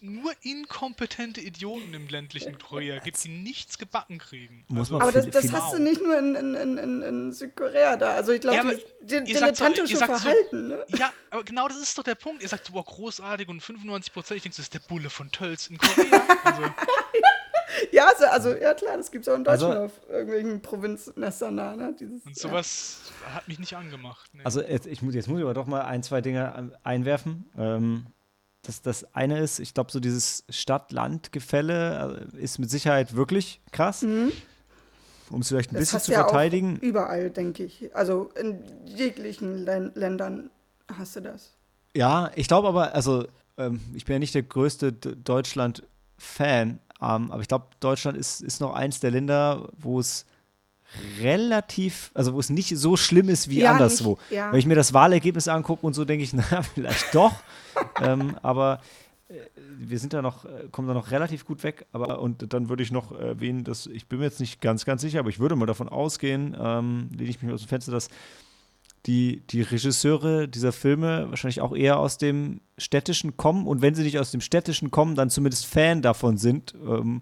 nur inkompetente Idioten im ländlichen Korea gibt, die nichts gebacken kriegen. Also, aber das, das hast du nicht nur in, in, in, in Südkorea da. Also ich glaube, ja, die, dilettantische Verhalten. So, ne? Ja, aber genau das ist doch der Punkt. Ihr sagt so, boah, großartig und 95 Prozent. Ich denke, das ist der Bulle von Tölz in Korea. Also, <laughs> <laughs> ja, also, also, ja klar, das gibt es auch in Deutschland also, auf irgendwelchen Provinznestern da. Ne? Dieses, und sowas ja. hat mich nicht angemacht. Nee. Also jetzt, ich muss, jetzt muss ich aber doch mal ein, zwei Dinge einwerfen. Ähm, das, das eine ist, ich glaube, so dieses Stadt-Land-Gefälle äh, ist mit Sicherheit wirklich krass. Mhm. Um es vielleicht ein das bisschen zu ja verteidigen. überall, denke ich. Also in jeglichen Ländern hast du das. Ja, ich glaube aber, also ähm, ich bin ja nicht der größte Deutschland-Fan, ähm, aber ich glaube, Deutschland ist, ist noch eins der Länder, wo es relativ, also wo es nicht so schlimm ist wie ja, anderswo. Nicht, ja. Wenn ich mir das Wahlergebnis angucke und so, denke ich, <laughs> na, vielleicht doch. <laughs> ähm, aber äh, wir sind da noch, äh, kommen da noch relativ gut weg. Aber und dann würde ich noch erwähnen, dass ich bin mir jetzt nicht ganz, ganz sicher, aber ich würde mal davon ausgehen, ähm, lehne ich mich aus dem Fenster, dass die, die Regisseure dieser Filme wahrscheinlich auch eher aus dem Städtischen kommen und wenn sie nicht aus dem Städtischen kommen, dann zumindest Fan davon sind ähm,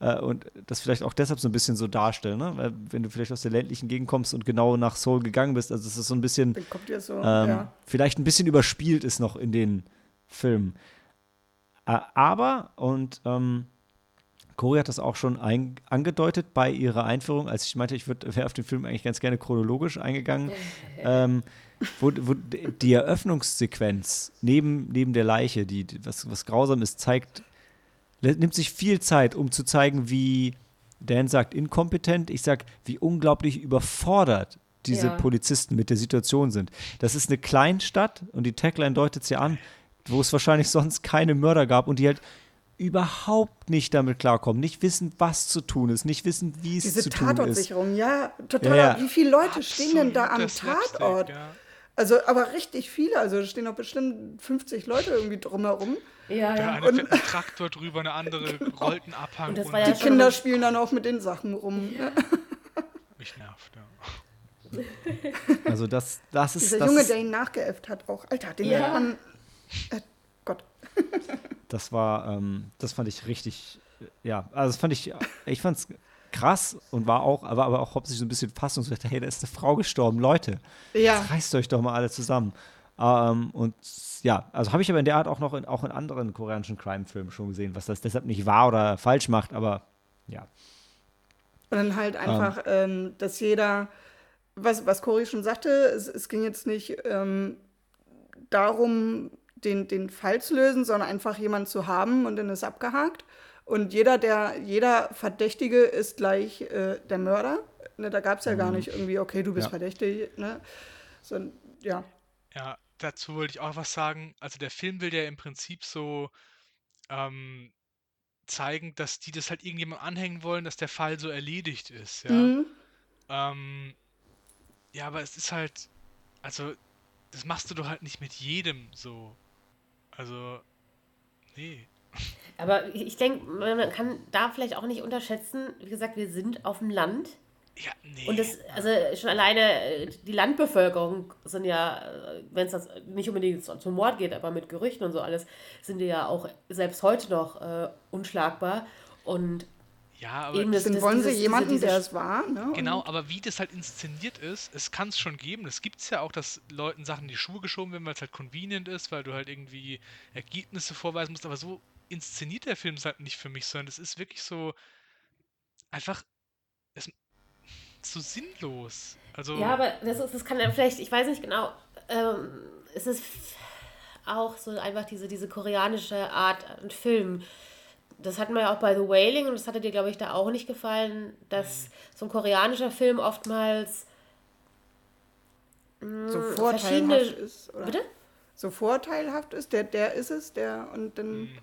äh, und das vielleicht auch deshalb so ein bisschen so darstellen, ne? Weil wenn du vielleicht aus der ländlichen Gegend kommst und genau nach Seoul gegangen bist, also es ist so ein bisschen, so, ähm, ja. vielleicht ein bisschen überspielt ist noch in den Filmen. Äh, aber, und ähm, Cory hat das auch schon ein, angedeutet bei ihrer Einführung, als ich meinte, ich wäre auf den Film eigentlich ganz gerne chronologisch eingegangen, <laughs> ähm, wo, wo die Eröffnungssequenz neben, neben der Leiche, die, was, was grausam ist, zeigt, nimmt sich viel Zeit, um zu zeigen, wie Dan sagt, inkompetent, ich sag, wie unglaublich überfordert diese Ja. Polizisten mit der Situation sind. Das ist eine Kleinstadt und die Tagline deutet es ja an, wo es wahrscheinlich sonst keine Mörder gab und die halt überhaupt nicht damit klarkommen, nicht wissen, was zu tun ist, nicht wissen, wie es Diese zu tun ist. Tatortsicherung, ja, total. Ja, ja. Wie viele Leute stehen denn da am Tatort? Ja. Also, aber richtig viele. Also, da stehen auch bestimmt 50 Leute irgendwie drumherum. Ja, Der ja. eine fährt einen Traktor drüber, eine andere <laughs> rollt einen Abhang. Und das runter. war ja Die Kinder spielen dann auch mit den Sachen rum. ne? Mich nervt, ja. Also das, das ist Dieser das, Junge, der ihn nachgeäfft hat, auch. Alter, den Ja. hat man. Äh. Das war, ähm, das fand ich richtig, ja, also das fand ich, ich fand es krass und war auch, aber, aber auch hauptsächlich so ein bisschen fassungslos. Hey, da ist eine Frau gestorben, Leute, Ja. reißt euch doch mal alle zusammen. Ähm, und ja, also habe ich aber in der Art auch noch in, auch in anderen koreanischen Crime-Filmen schon gesehen, was das deshalb nicht wahr oder falsch macht, aber ja. Und dann halt einfach, ähm, dass jeder, was, was Cory schon sagte, es, es ging jetzt nicht ähm, darum, den, den Fall zu lösen, sondern einfach jemanden zu haben und dann ist abgehakt. Und jeder, der, jeder Verdächtige ist gleich äh, der Mörder. Ne, da gab es ja gar nicht irgendwie, okay, du bist Ja. verdächtig. Ne? So, ja. Ja, dazu wollte ich auch was sagen. Also der Film will ja im Prinzip so ähm, zeigen, dass die das halt irgendjemand anhängen wollen, dass der Fall so erledigt ist, ja. Mhm. Ähm, ja, aber es ist halt, also das machst du doch halt nicht mit jedem so. Also, nee. Aber ich denke, man kann da vielleicht auch nicht unterschätzen, wie gesagt, wir sind auf dem Land. Ja, nee. Und das, also schon alleine äh, die Landbevölkerung sind ja, wenn es das nicht unbedingt zu- zum Mord geht, aber mit Gerüchten und so alles, sind die ja auch selbst heute noch äh, unschlagbar. Und ja, aber eben das, das, wollen sie jemanden, diese, der es war. Ne? Genau, Und, aber wie das halt inszeniert ist, es kann es schon geben. Das gibt es ja auch, dass Leuten Sachen in die Schuhe geschoben werden, weil es halt convenient ist, weil du halt irgendwie Ergebnisse vorweisen musst. Aber so inszeniert der Film es halt nicht für mich, sondern es ist wirklich so einfach es, so sinnlos. Also, Ja, aber das, ist, das kann ja vielleicht, ich weiß nicht genau, ähm, es ist auch so einfach diese, diese koreanische Art an Film. Das hatten wir ja auch bei The Wailing und das hatte dir, glaube ich, da auch nicht gefallen, dass so ein koreanischer Film oftmals so verschiedene- vorteilhaft ist. Oder? Bitte? So vorteilhaft ist, der, der ist es, der und dann. Mhm.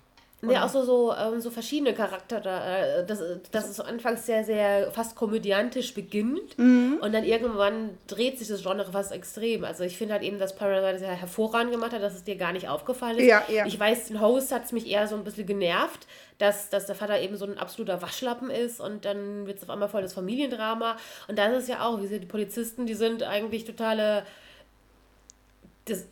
Ja, auch so, so, ähm, so verschiedene Charakter. Da, äh, dass, dass es so anfangs sehr, sehr fast komödiantisch beginnt Mhm. und dann irgendwann dreht sich das Genre fast extrem. Also ich finde halt eben, dass Parasite sehr hervorragend gemacht hat, dass es dir gar nicht aufgefallen ist. Ja, ja. Ich weiß, den Host hat es mich eher so ein bisschen genervt, dass, dass der Vater eben so ein absoluter Waschlappen ist und dann wird es auf einmal voll das Familiendrama. Und das ist ja auch, wie sie die Polizisten, die sind eigentlich totale das,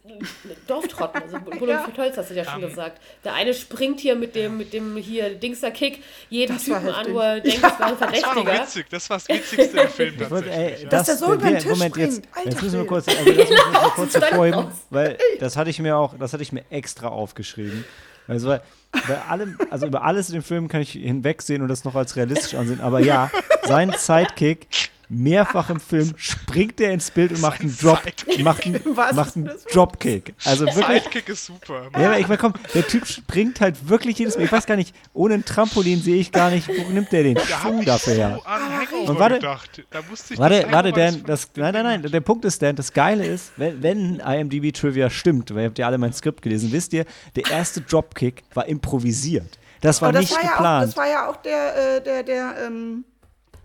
Dorftrotten, also Bruno <laughs> Ja. Tolz hast du ja schon gesagt. Der eine springt hier mit dem, mit dem hier Dingster-Kick jeden Das Typen an, wo er denkt, das war ein <laughs> das war Verdächtiger. witzig. Das war das Witzigste im Film tatsächlich. ey, ja. das, Dass der so über den Tisch Moment, jetzt, springt. Alter jetzt müssen wir kurz, also lass mich mal kurz hervorheben, weil das hatte ich mir auch, das hatte ich mir extra aufgeschrieben. Also bei, bei allem, also über alles in dem Film kann ich hinwegsehen und das noch als realistisch ansehen. Aber ja, sein Sidekick mehrfach im <laughs> Film springt er ins Bild und macht einen Drop, macht einen, <laughs> Was macht einen Dropkick. Also wirklich, Sidekick ist super. ja, aber ich meine, komm, der Typ springt halt wirklich jedes Mal. Ich weiß gar nicht, ohne ein Trampolin sehe ich gar nicht, wo nimmt der den Da ich dafür her? so an Hangover Und warte- gedacht. Da musste ich Warte, das warte, Dan, das, nein, nein, nein, der Punkt ist, Dan, das Geile ist, wenn, wenn IMDb-Trivia stimmt, weil ihr habt ja alle mein Skript gelesen, wisst ihr, der erste Dropkick war improvisiert. Das war Aber das nicht war, ja auch, geplant. das war ja auch der, äh, der, der, ähm,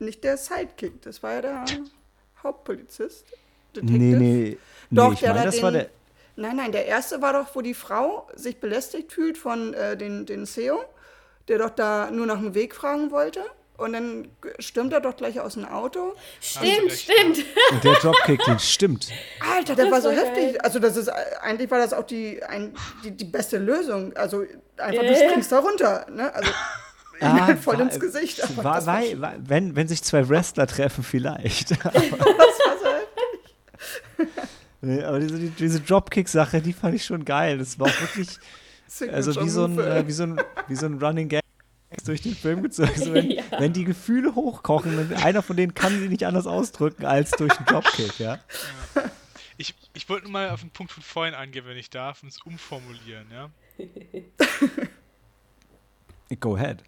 nicht der Sidekick, das war ja der Hauptpolizist. Detective. nee, nee, Doch, nee, ich der meine, da das den, war der, Nein, nein, der erste war doch, wo die Frau sich belästigt fühlt von äh, den, den Seo, der doch da nur nach dem Weg fragen wollte. und dann stürmt er doch gleich aus dem Auto. Stimmt, recht, stimmt. Und der Dropkick, den stimmt. Alter, der Das war so geil. heftig. Also das ist eigentlich war das auch die, ein, die, die beste Lösung. Also einfach Ja, du springst da runter. Ne? Also Ah, voll war- ins Gesicht. Aber War, war war, wenn, wenn sich zwei Wrestler treffen, vielleicht. <laughs> das war so <laughs> aber diese, die- diese Dropkick-Sache, die fand ich schon geil. Das war auch wirklich, also wie so ein, äh, wie so ein, wie so ein Running Gag durch den Film gezogen. Also wenn, <laughs> Ja. wenn die Gefühle hochkochen, dann einer von denen kann sie nicht anders ausdrücken als durch einen Dropkick, ja. Ich, ich wollte nur mal auf den Punkt von vorhin eingehen, wenn ich darf, und es umformulieren, ja. Go ahead.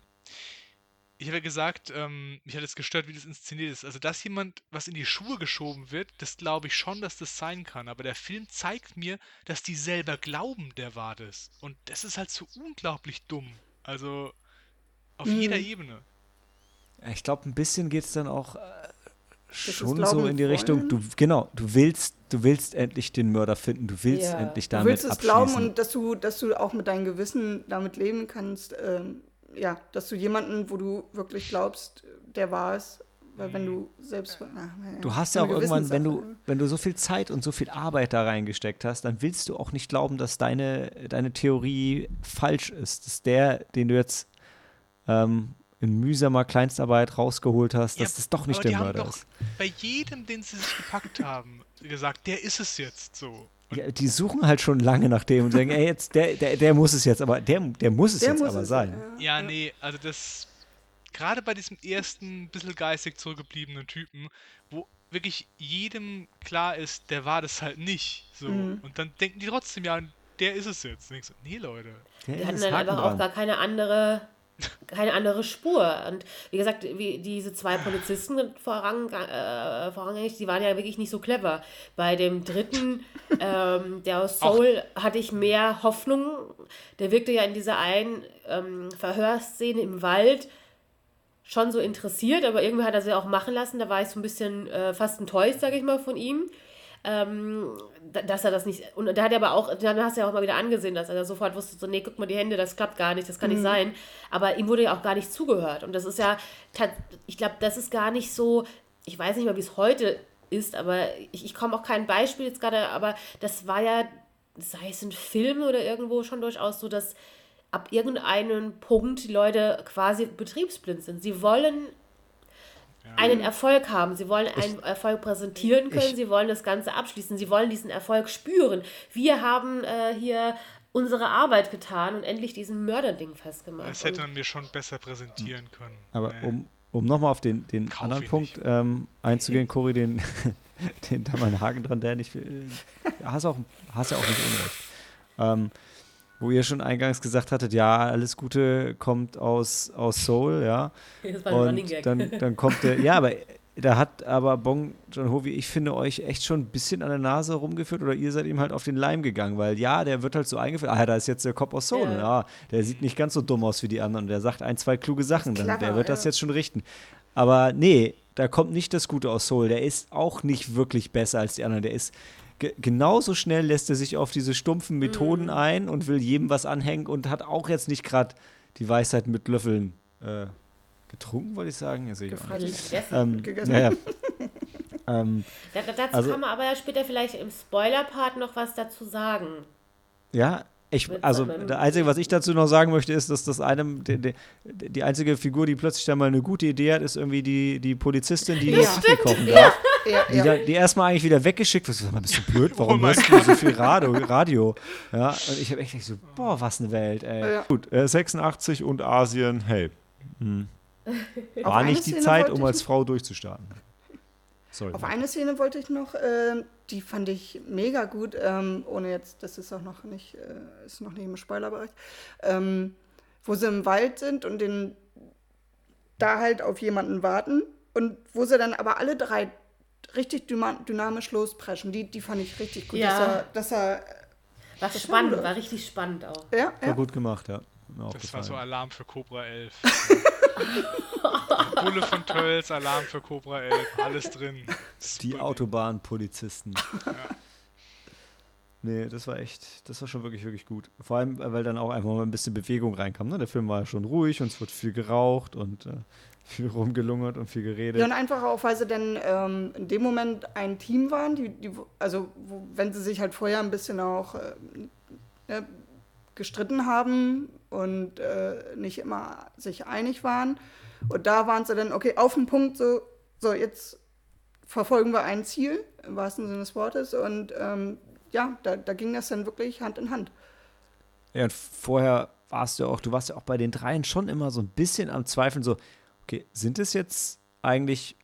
Ich habe ja gesagt, ähm, mich hat es gestört, wie das inszeniert ist. Also, dass jemand was in die Schuhe geschoben wird, das glaube ich schon, dass das sein kann. Aber der Film zeigt mir, dass die selber glauben, der war das. Und das ist halt so unglaublich dumm. Also, auf jeder Ebene. Ich glaube, ein bisschen geht es dann auch äh, schon so in die Richtung, wollen. du, genau, du willst, du willst endlich den Mörder finden, du willst Ja. endlich Du damit willst es abschließen. glauben und dass du, dass du auch mit deinem Gewissen damit leben kannst. Ähm, ja, dass du jemanden, wo du wirklich glaubst, der war es. Weil wenn du selbst. Ach, naja, Du hast ja auch irgendwann, wenn du, wenn du so viel Zeit und so viel Arbeit da reingesteckt hast, dann willst du auch nicht glauben, dass deine, deine Theorie falsch ist. Dass der, den du jetzt ähm, in mühsamer Kleinstarbeit rausgeholt hast, dass Ja, das doch nicht aber der die haben Mörder doch ist. bei jedem, den sie sich gepackt haben, gesagt, der ist es jetzt so. Ja, die suchen halt schon lange nach dem und sagen, ey, jetzt, der, der, der muss es jetzt, aber der, der muss es Der jetzt muss aber es, sein. ja. Ja, nee, also das. Gerade bei diesem ersten, bisschen geistig zurückgebliebenen Typen, wo wirklich jedem klar ist, der war das halt nicht. So. Mhm. Und dann denken die trotzdem, ja, der ist es jetzt. Und ich so, nee, Leute. Der Die hatten dann einfach auch dran. gar keine andere, keine andere Spur. Und wie gesagt, wie diese zwei Polizisten vorang, äh, vorrangig, die waren ja wirklich nicht so clever. Bei dem dritten, <laughs> ähm, der aus Seoul, hatte ich mehr Hoffnung. Der wirkte ja in dieser einen ähm, Verhörszene im Wald schon so interessiert, aber irgendwie hat er sie auch machen lassen. Da war ich so ein bisschen äh, fast enttäuscht, sage ich mal, von ihm. Ähm, dass er das nicht. Und da hat er aber auch, dann hast du ja auch mal wieder angesehen, dass er sofort wusste, so, nee, guck mal die Hände, das klappt gar nicht, das kann nicht sein. Aber ihm wurde ja auch gar nicht zugehört. Und das ist ja, ich glaube, das ist gar nicht so, ich weiß nicht mal, wie es heute ist, aber ich, ich komme auch kein Beispiel jetzt gerade, aber das war ja, sei es in Filmen oder irgendwo schon durchaus so, dass ab irgendeinem Punkt die Leute quasi betriebsblind sind. Sie wollen einen Erfolg haben, sie wollen einen Erfolg präsentieren können, ich- sie wollen das Ganze abschließen, sie wollen diesen Erfolg spüren. Wir haben äh, hier unsere Arbeit getan und endlich diesen Mörderding festgemacht. Das hätte man mir schon besser präsentieren können. Aber Nee. um, um nochmal auf den, den Kauf anderen Punkt ähm, einzugehen, Cory, den, <laughs> den da mal einen Haken dran, der nicht. viel- Hast auch, hast ja auch nicht unrecht. Ähm, wo ihr schon eingangs gesagt hattet, ja, alles Gute kommt aus, aus Seoul, ja. <laughs> das war ein Running Und Gag. dann, dann kommt der, ja, aber da hat aber Bong John Ho, wie ich finde, euch echt schon ein bisschen an der Nase rumgeführt oder ihr seid ihm halt auf den Leim gegangen, weil ja, der wird halt so eingeführt, ah, da ist jetzt der Kopf aus Seoul, Ja. ja. der sieht nicht ganz so dumm aus wie die anderen, der sagt ein, zwei kluge Sachen, dann, der wird das ja. jetzt schon richten. Aber nee, da kommt nicht das Gute aus Seoul, der ist auch nicht wirklich besser als die anderen, der ist ge genauso schnell lässt er sich auf diese stumpfen Methoden Mhm. ein und will jedem was anhängen und hat auch jetzt nicht gerade die Weisheit mit Löffeln äh, getrunken, wollte ich sagen. Ja, ich gegessen. Ähm, Gegessen. naja. <laughs> ähm, Da, da, dazu also- kann man aber ja später vielleicht im Spoiler-Part noch was dazu sagen. ja, ich, also das Einzige, was ich dazu noch sagen möchte, ist, dass das einem, die, die, die einzige Figur, die plötzlich dann mal eine gute Idee hat, ist irgendwie die, die Polizistin, die Ja. Kaffee kochen darf. Ja, Die, ja. die erstmal eigentlich wieder weggeschickt wird. Sag mal, bist du blöd? Warum <laughs> Oh hörst du so viel Radio? Radio? Ja, und ich habe echt gedacht so, boah, was eine Welt, ey. Ja. Gut, äh, 86 und Asien, hey. Hm. War nicht die Szene Zeit, um als Frau durchzustarten. Sorry. Auf eine Szene wollte ich noch, ähm, die fand ich mega gut, ähm, ohne jetzt, das ist auch noch nicht, äh, ist noch nicht im Spoilerbereich, ähm, wo sie im Wald sind und den, da halt auf jemanden warten und wo sie dann aber alle drei richtig dynamisch lospreschen. Die, die fand ich richtig gut. Ja. Dass er, dass er, War Das spannend, war- war richtig spannend auch. ja, War ja. gut gemacht, ja. Das war so gefallen. Alarm für Cobra 11. <laughs> Bulle von Tölz, Alarm für Cobra 11, alles drin. Die. Autobahnpolizisten. Nee, das war echt, das war schon wirklich, wirklich gut. Vor allem, weil dann auch einfach mal ein bisschen Bewegung reinkam. Ne? Der Film war ja schon ruhig und es wird viel geraucht und äh, viel rumgelungert und viel geredet. Ja, und einfach auch, weil sie dann ähm, in dem Moment ein Team waren, die, die also wo, wenn sie sich halt vorher ein bisschen auch äh, ne, gestritten haben und äh, nicht immer sich einig waren. Und da waren sie dann, okay, auf den Punkt so, so jetzt verfolgen wir ein Ziel, im wahrsten Sinne des Wortes. Und ähm, ja, da, da ging das dann wirklich Hand in Hand. Ja, und vorher warst du auch, du warst ja auch bei den dreien schon immer so ein bisschen am Zweifeln, so, okay, sind es jetzt eigentlich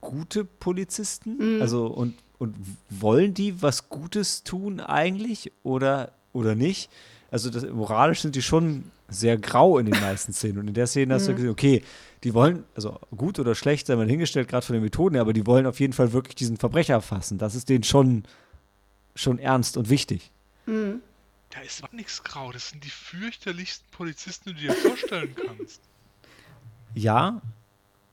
gute Polizisten? Mhm. Also, und, und wollen die was Gutes tun eigentlich oder, oder nicht? Also, das, moralisch sind die schon sehr grau in den meisten Szenen. Und in der Szene hast du gesehen, okay, die wollen, also gut oder schlecht, sei mal hingestellt, gerade von den Methoden, her, aber die wollen auf jeden Fall wirklich diesen Verbrecher fassen. Das ist denen schon, schon ernst und wichtig. Da ist doch nichts grau. Das sind die fürchterlichsten Polizisten, die du dir vorstellen kannst. Ja,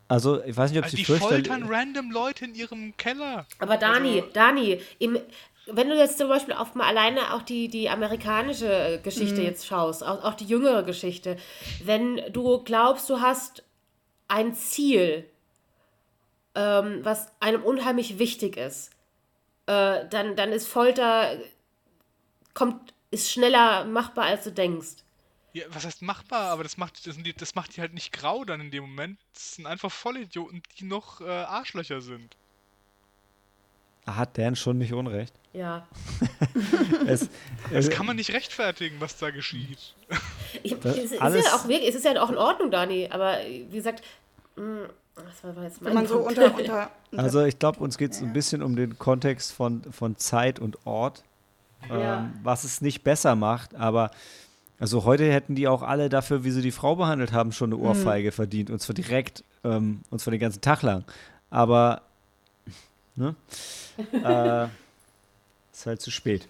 also ich weiß nicht, ob Also sie die foltern random Leute in ihrem Keller. Aber Dani, Also- Dani, im, wenn du jetzt zum Beispiel auf mal alleine auch die, die amerikanische äh, Geschichte jetzt schaust, auch, auch die jüngere Geschichte, wenn du glaubst, du hast ein Ziel, ähm, was einem unheimlich wichtig ist, äh, dann, dann ist Folter kommt, ist schneller machbar, als du denkst. Ja, was heißt machbar? Aber das macht, das, die, das macht die halt nicht grau dann in dem Moment. Das sind einfach Vollidioten, die noch äh, Arschlöcher sind. Hat Dan schon nicht unrecht. Ja. <laughs> Es, Das kann man nicht rechtfertigen, was da geschieht. Ich, es, ist alles- ja auch wirklich, es ist ja auch in Ordnung, Dani, aber wie gesagt, mh, was war jetzt mein Wenn man so unter, <laughs> unter, unter Also ich glaube, uns geht es ein bisschen um den Kontext von, von Zeit und Ort, Ja. ähm, was es nicht besser macht, aber also heute hätten die auch alle dafür, wie sie die Frau behandelt haben, schon eine Ohrfeige verdient, und zwar direkt, ähm, und zwar den ganzen Tag lang. Aber ne? <laughs> äh, ist halt zu spät,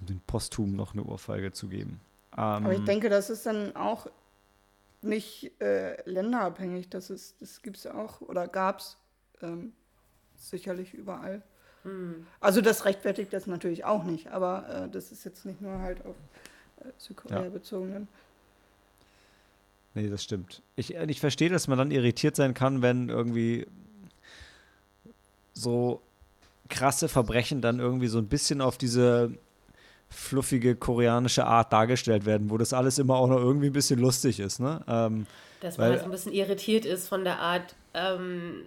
um den Posthum noch eine Ohrfeige zu geben. Ähm, Aber ich denke, das ist dann auch nicht äh, länderabhängig. Das, ist, das gibt es auch oder gab es ähm, sicherlich überall. Also das rechtfertigt das natürlich auch nicht, aber äh, das ist jetzt nicht nur halt auf äh, Südkorea Ja. bezogen. dann. Nee, das stimmt. Ich, äh, ich verstehe, dass man dann irritiert sein kann, wenn irgendwie so krasse Verbrechen dann irgendwie so ein bisschen auf diese fluffige koreanische Art dargestellt werden, wo das alles immer auch noch irgendwie ein bisschen lustig ist, ne? Ähm, Dass man Weil- halt so ein bisschen irritiert ist von der Art, ähm,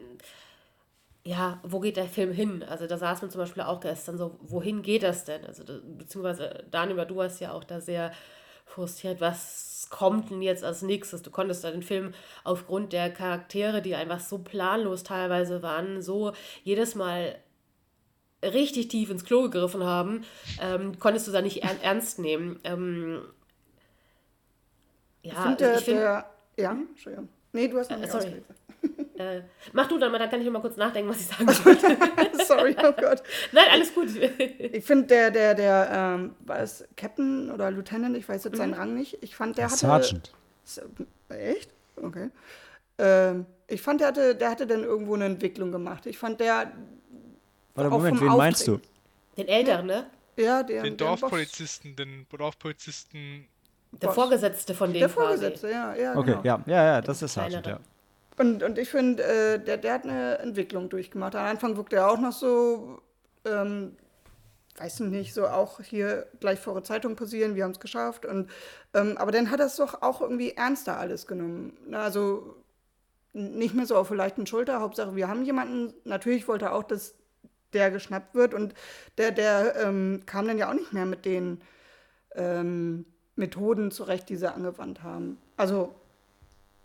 ja, wo geht der Film hin? Also da saß man zum Beispiel auch gestern so, wohin geht das denn? Also beziehungsweise Daniel, du warst ja auch da sehr frustriert, was kommt denn jetzt als nächstes? Du konntest da den Film aufgrund der Charaktere, die einfach so planlos teilweise waren, so jedes Mal richtig tief ins Klo gegriffen haben, ähm, konntest du da nicht ern ernst nehmen. Ähm, ja, Ich finde, ich find- ja, Entschuldigung. Nee, du hast noch Äh, nicht sorry. Äh, mach du dann mal, dann kann ich noch mal kurz nachdenken, was ich sagen wollte. <laughs> Sorry, oh Gott. Nein, alles gut. Ich finde, der, der, der, ähm, war es Captain oder Lieutenant, ich weiß jetzt seinen Mhm. Rang nicht. Ich fand, der hatte. Sergeant. Echt? Okay. Ähm, ich fand, der hatte, der hatte dann irgendwo eine Entwicklung gemacht. Ich fand, der, Warte, Moment, wen meinst du? Auftreten. Den Älteren, ne? ja, der, Den Dorfpolizisten, den Dorfpolizisten. Der. Vorgesetzte von dem Der quasi. Vorgesetzte, ja, ja. Okay, genau. ja, ja, ja, das ist kleinere. Sergeant, ja. Und, und ich finde, äh, der, der hat eine Entwicklung durchgemacht. Am Anfang wirkte er auch noch so, ähm, weiß ich nicht, so auch hier gleich vor der Zeitung posieren, wir haben es geschafft. Und, ähm, aber dann hat er es doch auch irgendwie ernster alles genommen. Also nicht mehr so auf der leichten Schulter. Hauptsache, wir haben jemanden. Natürlich wollte er auch, dass der geschnappt wird. Und der, der ähm, kam dann ja auch nicht mehr mit den ähm, Methoden zurecht, die sie angewandt haben. Also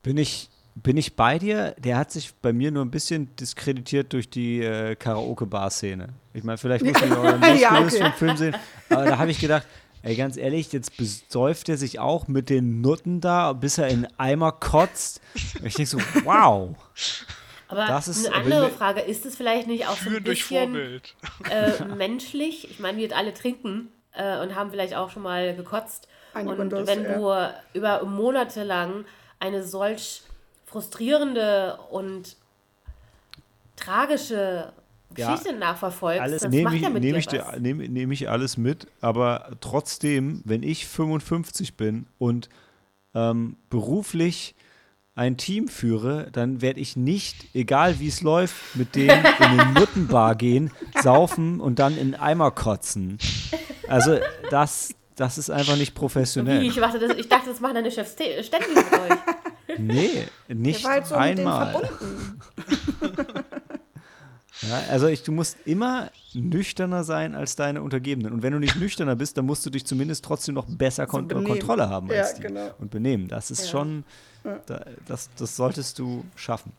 Bin ich, bin ich bei dir? Der hat sich bei mir nur ein bisschen diskreditiert durch die äh, Karaoke-Bar-Szene. Ich meine, vielleicht muss man ja auch <laughs> ein Ja, okay. vom Film sehen, aber da habe ich gedacht, ey, ganz ehrlich, jetzt besäuft er sich auch mit den Nutten da, bis er in Eimer kotzt. Und ich denke so, wow. Aber Das ist- eine andere Frage, ist es vielleicht nicht auch so ein Führen durch bisschen Vorbild. äh, <laughs> menschlich? Ich meine, wir alle trinken äh, und haben vielleicht auch schon mal gekotzt. Einige Und das, wenn ja. du über Monate lang eine solch frustrierende und tragische Geschichte ja, nachverfolgst, alles das nehme ich, ja nehm ich, nehm, nehm ich alles mit, aber trotzdem, wenn ich 55 bin und ähm, beruflich ein Team führe, dann werde ich nicht, egal wie es läuft, mit denen <laughs> in den Nuttenbar gehen, saufen und dann in Eimer kotzen. Also das, das ist einfach nicht professionell. Wie? Ich, dachte, das, ich dachte, das machen deine Chefs ständig mit euch. <laughs> Nee, nicht halt so einmal. <laughs> Ja, also ich, du musst immer nüchterner sein als deine Untergebenen. Und wenn du nicht nüchterner bist, dann musst du dich zumindest trotzdem noch besser kon Kontrolle haben als ja, die. Genau. Und benehmen. Das ist ja. schon, da, das, das solltest du schaffen.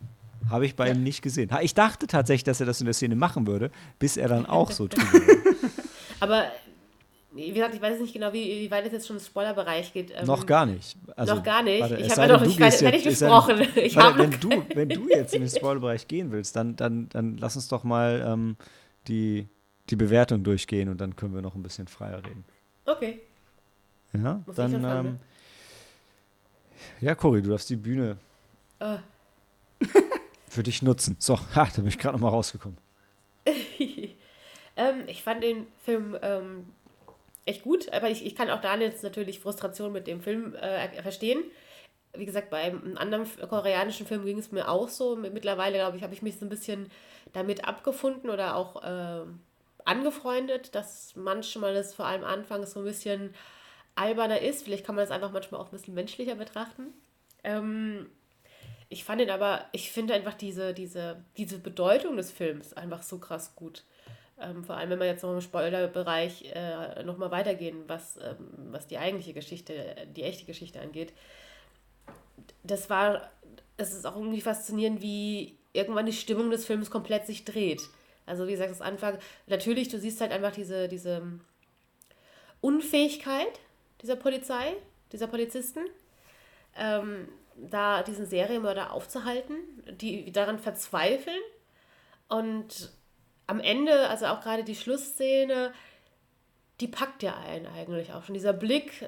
Habe ich bei ja. ihm nicht gesehen. Ich dachte tatsächlich, dass er das in der Szene machen würde, bis er dann auch so <laughs> tut. Aber wie gesagt, ich weiß nicht genau, wie, wie weit es jetzt schon im Spoilerbereich geht. Ähm, noch gar nicht. Also, noch gar nicht. Warte, ich habe ja doch nicht fertig <laughs> gesprochen. Ein, ich warte, wenn, du, wenn du jetzt in den Spoilerbereich gehen willst, dann, dann, dann lass uns doch mal ähm, die, die Bewertung durchgehen und dann können wir noch ein bisschen freier reden. Okay. Ja, Muss dann. Ähm, ja, Cory, du darfst die Bühne uh. <laughs> für dich nutzen. So, ha, da bin ich gerade noch mal rausgekommen. <laughs> ähm, ich fand den Film ähm, echt gut, aber ich, ich kann auch da jetzt natürlich Frustration mit dem Film äh, verstehen. Wie gesagt, bei einem anderen koreanischen Film ging es mir auch so. Mittlerweile, glaube ich, habe ich mich so ein bisschen damit abgefunden oder auch äh, angefreundet, dass manchmal das vor allem anfangs so ein bisschen alberner ist. Vielleicht kann man das einfach manchmal auch ein bisschen menschlicher betrachten. Ähm, ich fand ihn aber, ich finde einfach diese, diese, diese Bedeutung des Films einfach so krass gut. Ähm, vor allem, wenn wir jetzt noch im Spoilerbereich äh, nochmal weitergehen, was, ähm, was die eigentliche Geschichte, die echte Geschichte angeht. Das war, es ist auch irgendwie faszinierend, wie irgendwann die Stimmung des Films komplett sich dreht. Also wie gesagt, das Anfang, natürlich, du siehst halt einfach diese, diese Unfähigkeit dieser Polizei, dieser Polizisten, ähm, da diesen Serienmörder aufzuhalten, die daran verzweifeln und am Ende, also auch gerade die Schlussszene, die packt ja einen eigentlich auch schon. Dieser Blick,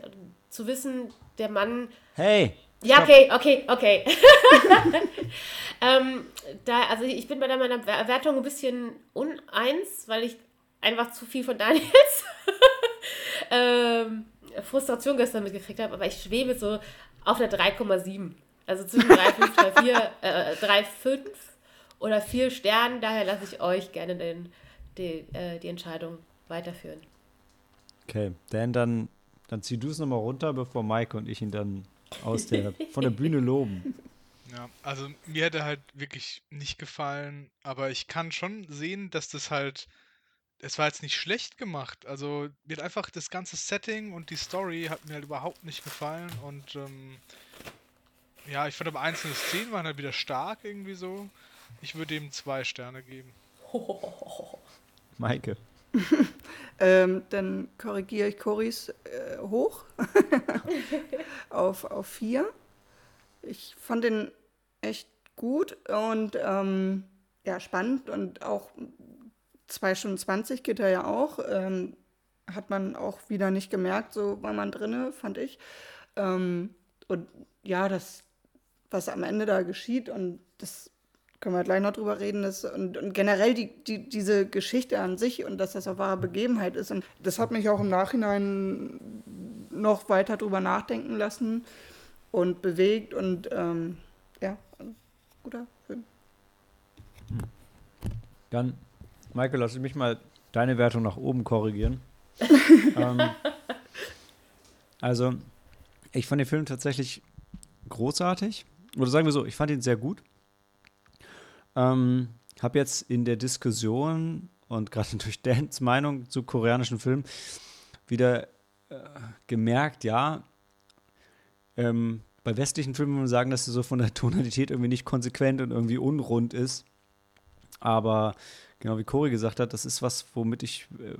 zu wissen, der Mann. Hey! Ja, okay, okay, okay. <laughs> ähm, da, also ich bin bei meiner Wertung ein bisschen uneins, weil ich einfach zu viel von Daniels <laughs> ähm, Frustration gestern mitgekriegt habe, aber ich schwebe so auf der 3,7. Also zwischen 3,5, 3,4, äh, 3,5 oder vier Sternen. Daher lasse ich euch gerne den, die, äh, die Entscheidung weiterführen. Okay, Dan, dann, dann zieh du es nochmal runter, bevor Mike und ich ihn dann aus der, <laughs> von der Bühne loben. Ja, also mir hätte halt wirklich nicht gefallen, aber ich kann schon sehen, dass das halt, es war jetzt nicht schlecht gemacht. Also mir hat einfach das ganze Setting und die Story hat mir halt überhaupt nicht gefallen und ähm, ja, ich fand aber einzelne Szenen waren halt wieder stark irgendwie so. Ich würde ihm zwei Sterne geben. <laughs> Maike. <laughs> ähm, dann korrigiere ich Coris äh, hoch <laughs> auf, auf vier. Ich fand den echt gut und ähm, ja, spannend und auch 2 Stunden 20 geht er ja auch. Ähm, hat man auch wieder nicht gemerkt, so war man drinne, fand ich. Ähm, und ja, das, was am Ende da geschieht und das können wir gleich noch drüber reden, dass, und, und generell die, die, diese Geschichte an sich und dass das eine wahre Begebenheit ist. Und das hat mich auch im Nachhinein noch weiter drüber nachdenken lassen und bewegt und ähm, ja, guter Film. Dann, Michael, lass mich mal deine Wertung nach oben korrigieren. <laughs> ähm, also, ich fand den Film tatsächlich großartig. Oder sagen wir so, ich fand ihn sehr gut. Ähm, habe jetzt in der Diskussion und <laughs> gerade durch Dans Meinung zu koreanischen Filmen wieder äh, gemerkt, ja, ähm, bei westlichen Filmen muss man sagen, dass sie so von der <laughs> Tonalität irgendwie nicht konsequent und irgendwie unrund ist. Aber genau wie Cory gesagt hat, das ist was, womit ich äh,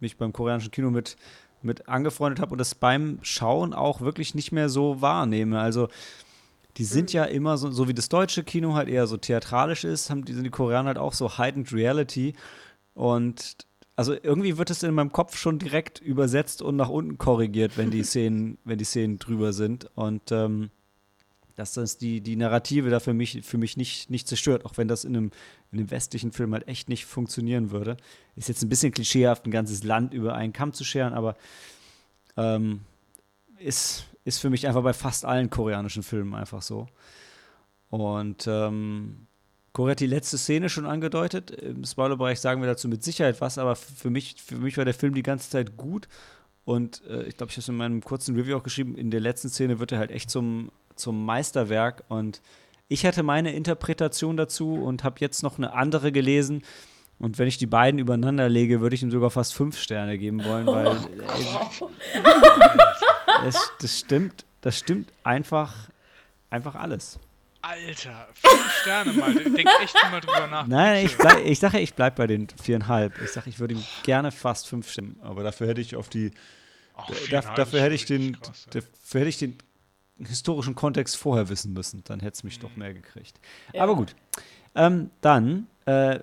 mich beim koreanischen Kino mit, mit angefreundet habe und das beim Schauen auch wirklich nicht mehr so wahrnehme. Also die sind mhm. ja immer so, so wie das deutsche Kino halt eher so theatralisch ist, haben die, sind die Koreaner halt auch so heightened reality. Und also irgendwie wird es in meinem Kopf schon direkt übersetzt und nach unten korrigiert, wenn die <laughs> Szenen, wenn die Szenen drüber sind. Und ähm, dass das die, die Narrative da für mich, für mich nicht, nicht zerstört, auch wenn das in einem, in einem westlichen Film halt echt nicht funktionieren würde. Ist jetzt ein bisschen klischeehaft, ein ganzes Land über einen Kamm zu scheren, aber ähm, ist, ist für mich einfach bei fast allen koreanischen Filmen einfach so. Und ähm, Corey hat die letzte Szene schon angedeutet. Im Spoilerbereich sagen wir dazu mit Sicherheit was, aber für mich, für mich war der Film die ganze Zeit gut. Und äh, ich glaube, ich habe es in meinem kurzen Review auch geschrieben, in der letzten Szene wird er halt echt zum, zum Meisterwerk. Und ich hatte meine Interpretation dazu und habe jetzt noch eine andere gelesen. Und wenn ich die beiden übereinander lege, würde ich ihm sogar fast fünf Sterne geben wollen, weil <laughs> oh ey, das, das, stimmt, das stimmt einfach, einfach alles. Alter, fünf Sterne mal. Denk echt mal drüber nach. Nein, ich, bleib, ich sage, ich bleibe bei den viereinhalb. Ich sage, ich würde ihm gerne fast fünf stimmen, aber dafür hätte ich auf die. Ach, da, dafür hätte ich den, krass, dafür hätte ich den historischen Kontext vorher wissen müssen. Dann hätte es mich mhm. doch mehr gekriegt. Ja. Aber gut. Ähm, dann äh,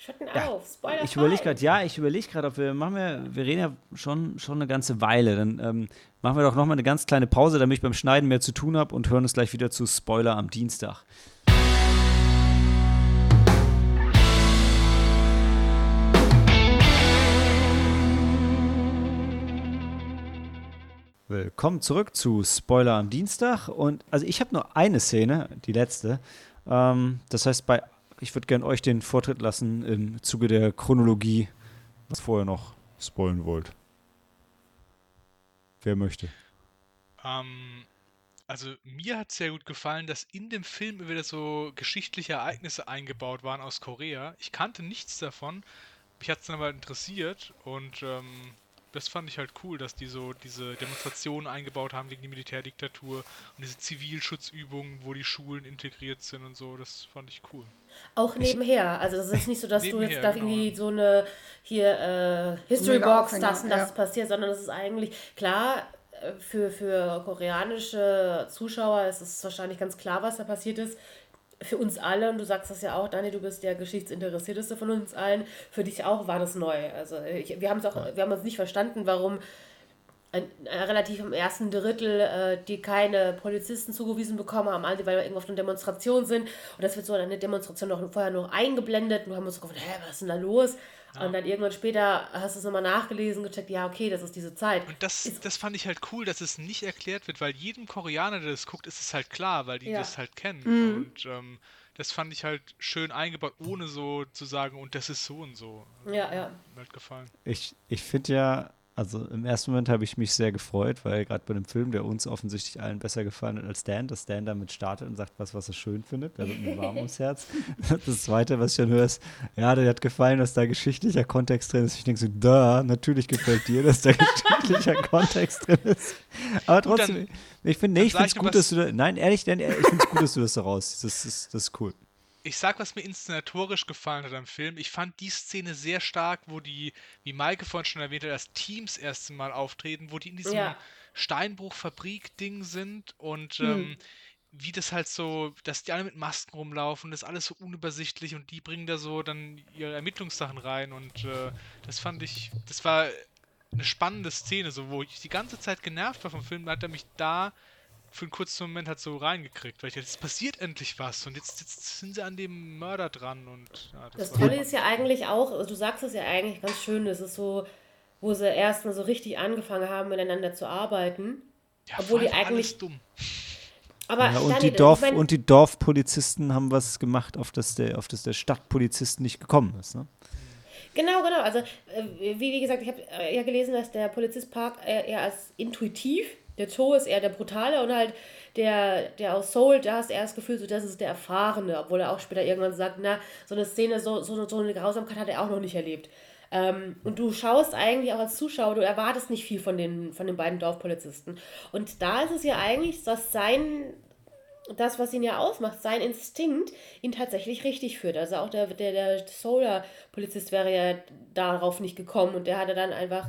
Schatten ja, auf, Spoiler Ich überlege gerade, ja, ich überlege gerade, ob wir machen wir, wir reden ja schon, schon eine ganze Weile. Dann ähm, machen wir doch nochmal eine ganz kleine Pause, damit ich beim Schneiden mehr zu tun habe und hören uns gleich wieder zu Spoiler am Dienstag. Willkommen zurück zu Spoiler am Dienstag. Und also ich habe nur eine Szene, die letzte. Ähm, das heißt, bei ich würde gerne euch den Vortritt lassen im Zuge der Chronologie, was vorher noch spoilen wollt. Wer möchte? Ähm, also mir hat sehr gut gefallen, dass in dem Film wieder so geschichtliche Ereignisse eingebaut waren aus Korea. Ich kannte nichts davon. Mich hat es dann aber interessiert und ähm, das fand ich halt cool, dass die so diese Demonstrationen eingebaut haben gegen die Militärdiktatur und diese Zivilschutzübungen, wo die Schulen integriert sind und so. Das fand ich cool. Auch nebenher. Also es ist nicht so, dass du jetzt da genau. irgendwie so eine hier äh, History Box hast und das ja. passiert, sondern es ist eigentlich klar. Äh, für, für koreanische Zuschauer ist es wahrscheinlich ganz klar, was da passiert ist für uns alle, und du sagst das ja auch, Dani, du bist der Geschichtsinteressierteste von uns allen, für dich auch war das neu. Also ich, wir, auch, wir haben uns nicht verstanden, warum relativ im ersten Drittel äh, die keine Polizisten zugewiesen bekommen haben, alle, weil wir irgendwo auf einer Demonstration sind. Und das wird so eine Demonstration noch vorher noch eingeblendet und du haben uns so gefragt, hä, was ist denn da los? Ja. Und dann irgendwann später hast du es nochmal nachgelesen, gecheckt, ja, okay, das ist diese Zeit. Und das, das fand ich halt cool, dass es nicht erklärt wird, weil jedem Koreaner, der das guckt, ist es halt klar, weil die ja. das halt kennen. Mhm. Und ähm, das fand ich halt schön eingebaut, ohne so zu sagen, und das ist so und so. Ja, ja. Mir halt gefallen. Ich, ich finde ja, also im ersten Moment habe ich mich sehr gefreut, weil gerade bei dem Film, der uns offensichtlich allen besser gefallen hat als Stan, dass Stan damit startet und sagt, was, was er schön findet. Da wird mir warm ums Herz. <laughs> Das Zweite, was ich dann höre, ist, ja, der hat gefallen, dass da geschichtlicher Kontext drin ist. Ich denke so, da, natürlich gefällt dir, dass da <laughs> geschichtlicher Kontext drin ist. Aber trotzdem, Gut, dann, ich finde, nee, ich finde es gut, dass du da, nein, ehrlich, denn, ich finde es gut, dass du das da raus. Das ist, das ist cool ich sag, was mir inszenatorisch gefallen hat am Film. Ich fand die Szene sehr stark, wo die, wie Maike vorhin schon erwähnt hat, das Teams erste Mal auftreten, wo die in diesem ja. Steinbruchfabrik-Ding sind und mhm. ähm, wie das halt so, dass die alle mit Masken rumlaufen, das ist alles so unübersichtlich und die bringen da so dann ihre Ermittlungssachen rein und äh, das fand ich, das war eine spannende Szene, so wo ich die ganze Zeit genervt war vom Film, hat er mich da für einen kurzen Moment hat so reingekriegt, weil ich jetzt passiert endlich was und jetzt, jetzt sind sie an dem Mörder dran und ja, das, das Tolle ist ja eigentlich auch, also du sagst es ja eigentlich ganz schön, das ist so, wo sie erstmal so richtig angefangen haben, miteinander zu arbeiten. Ja, obwohl die eigentlich dumm. Aber ja, und, die Dorf, ich mein, und die Dorfpolizisten haben was gemacht, auf das der, auf das der Stadtpolizist nicht gekommen ist. Ne? Genau, genau. Also, äh, wie, wie gesagt, ich habe äh, ja gelesen, dass der Polizist Park eher als intuitiv der Joe ist eher der Brutale und halt der, der aus Soul, da hast du eher das Gefühl, so, das ist der Erfahrene, obwohl er auch später irgendwann sagt, na, so eine Szene, so, so, so eine Grausamkeit hat er auch noch nicht erlebt. Ähm, und du schaust eigentlich auch als Zuschauer, du erwartest nicht viel von den, von den beiden Dorfpolizisten. Und da ist es ja eigentlich, dass sein, das, was ihn ja ausmacht, sein Instinkt, ihn tatsächlich richtig führt. Also auch der, der, der Solar-Polizist wäre ja darauf nicht gekommen und der hatte dann einfach,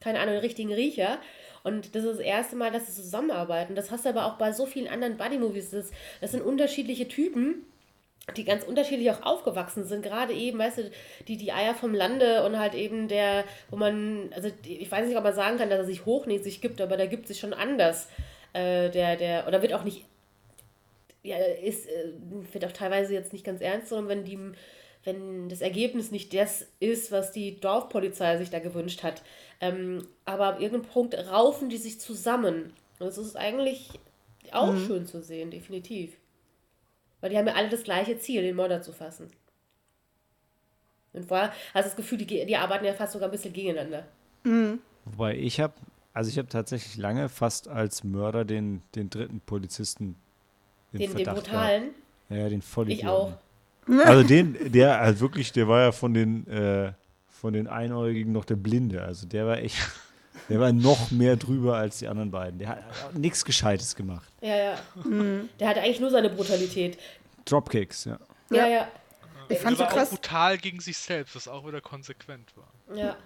keine Ahnung, den richtigen Riecher. Und das ist das erste Mal, dass sie zusammenarbeiten. Das hast du aber auch bei so vielen anderen Buddy-Movies. Das, das sind unterschiedliche Typen, die ganz unterschiedlich auch aufgewachsen sind. Gerade eben, weißt du, die, die Eier vom Lande und halt eben der, wo man, also ich weiß nicht, ob man sagen kann, dass er sich hochnäsig gibt, aber der gibt sich schon anders. Äh, der, der, oder wird auch nicht ja, ist, äh, wird auch teilweise jetzt nicht ganz ernst, sondern wenn die wenn das Ergebnis nicht das ist, was die Dorfpolizei sich da gewünscht hat. Ähm, aber ab irgendeinem Punkt raufen die sich zusammen. Und das ist eigentlich auch mhm. schön zu sehen, definitiv. Weil die haben ja alle das gleiche Ziel, den Mörder zu fassen. Und vorher hast du das Gefühl, die, die arbeiten ja fast sogar ein bisschen gegeneinander. Mhm. Wobei ich habe, also ich habe tatsächlich lange fast als Mörder den, den dritten Polizisten den, den, den brutalen? Ja, den Vollidioten. Ich auch. Also den, der halt wirklich, der war ja von den, äh, von den Einäugigen noch der Blinde. Also der war echt, der war noch mehr drüber als die anderen beiden. Der hat nichts Gescheites gemacht. Ja, ja. Mhm. Der hatte eigentlich nur seine Brutalität. Dropkicks, ja. Ja, ja. Ich fand so krass. Auch brutal gegen sich selbst, was auch wieder konsequent war. Ja.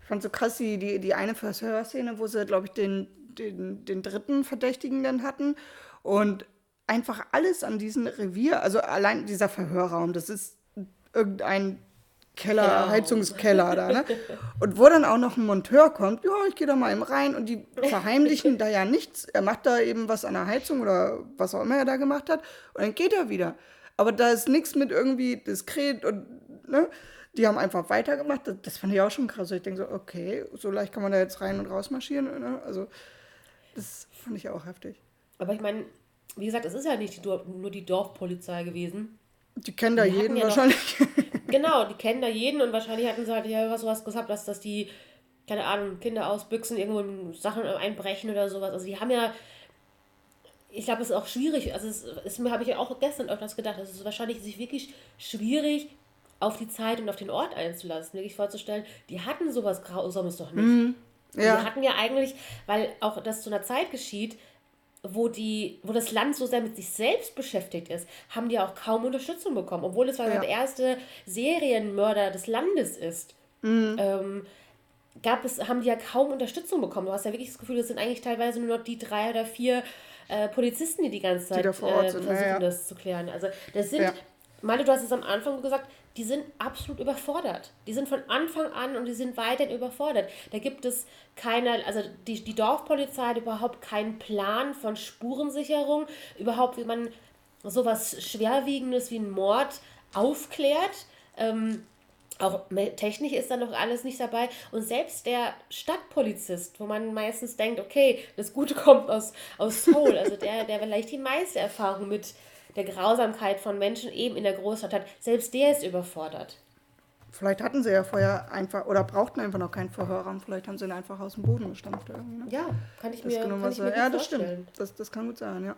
Ich fand so krass die, die, die eine Verhörszene, wo sie, glaube ich, den, den, den dritten Verdächtigen dann hatten. Und einfach alles an diesem Revier, also allein dieser Verhörraum, das ist irgendein Keller, ja. Heizungskeller da, ne? Und wo dann auch noch ein Monteur kommt, ja, ich gehe da mal eben rein und die verheimlichen da ja nichts. Er macht da eben was an der Heizung oder was auch immer er da gemacht hat und dann geht er wieder. Aber da ist nichts mit irgendwie diskret und, ne? Die haben einfach weitergemacht. Das, das fand ich auch schon krass. Ich denke so, okay, so leicht kann man da jetzt rein und raus marschieren. Ne? Also, das fand ich auch heftig. Aber ich meine, wie gesagt, es ist ja nicht die nur die Dorfpolizei gewesen. Die kennen da die jeden ja wahrscheinlich. Noch, <laughs> genau, die kennen da jeden und wahrscheinlich hatten sie halt ja sowas gesagt, dass, dass die, keine Ahnung, Kinder ausbüchsen, irgendwo Sachen einbrechen oder sowas. Also die haben ja, ich glaube, es ist auch schwierig, also es ist mir, habe ich ja auch gestern öfters gedacht, es ist wahrscheinlich sich wirklich schwierig, auf die Zeit und auf den Ort einzulassen, wirklich vorzustellen, die hatten sowas Grausames doch nicht. Mhm. Ja. Die hatten ja eigentlich, weil auch das zu einer Zeit geschieht, wo, die, wo das Land so sehr mit sich selbst beschäftigt ist, haben die auch kaum Unterstützung bekommen. Obwohl es ja. der erste Serienmörder des Landes ist, mhm. ähm, gab es, haben die ja kaum Unterstützung bekommen. Du hast ja wirklich das Gefühl, das sind eigentlich teilweise nur noch die drei oder vier äh, Polizisten, die die ganze Zeit die äh, versuchen, ja, ja. das zu klären. Also das sind, ja. Meine, du hast es am Anfang gesagt, die sind absolut überfordert. Die sind von Anfang an und die sind weiterhin überfordert. Da gibt es keine, also die, die Dorfpolizei hat überhaupt keinen Plan von Spurensicherung, überhaupt wie man sowas Schwerwiegendes wie ein Mord aufklärt. Ähm, auch technisch ist da noch alles nicht dabei. Und selbst der Stadtpolizist, wo man meistens denkt, okay, das Gute kommt aus, aus Seoul, also der, der vielleicht die meiste Erfahrung mit der Grausamkeit von Menschen eben in der Großstadt hat, selbst der ist überfordert. Vielleicht hatten sie ja vorher einfach oder brauchten einfach noch keinen Verhörraum. Vielleicht haben sie ihn einfach aus dem Boden gestampft. Ne? Ja, kann ich das mir, kann ich mir Ja, das stimmt. Das, das kann gut sein, ja.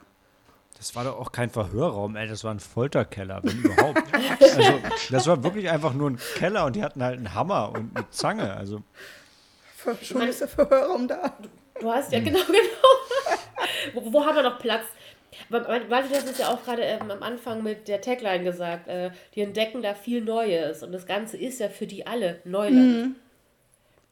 Das war doch auch kein Verhörraum, ey, das war ein Folterkeller, wenn überhaupt. <laughs> also, das war wirklich einfach nur ein Keller und die hatten halt einen Hammer und eine Zange. Also. Schon ist der Verhörraum da. Du hast ja, hm. genau, <laughs> genau. wo, wo haben wir noch Platz? Weil du hast es ja auch gerade ähm, am Anfang mit der Tagline gesagt, äh, die entdecken da viel Neues und das Ganze ist ja für die alle Neuland. Mhm.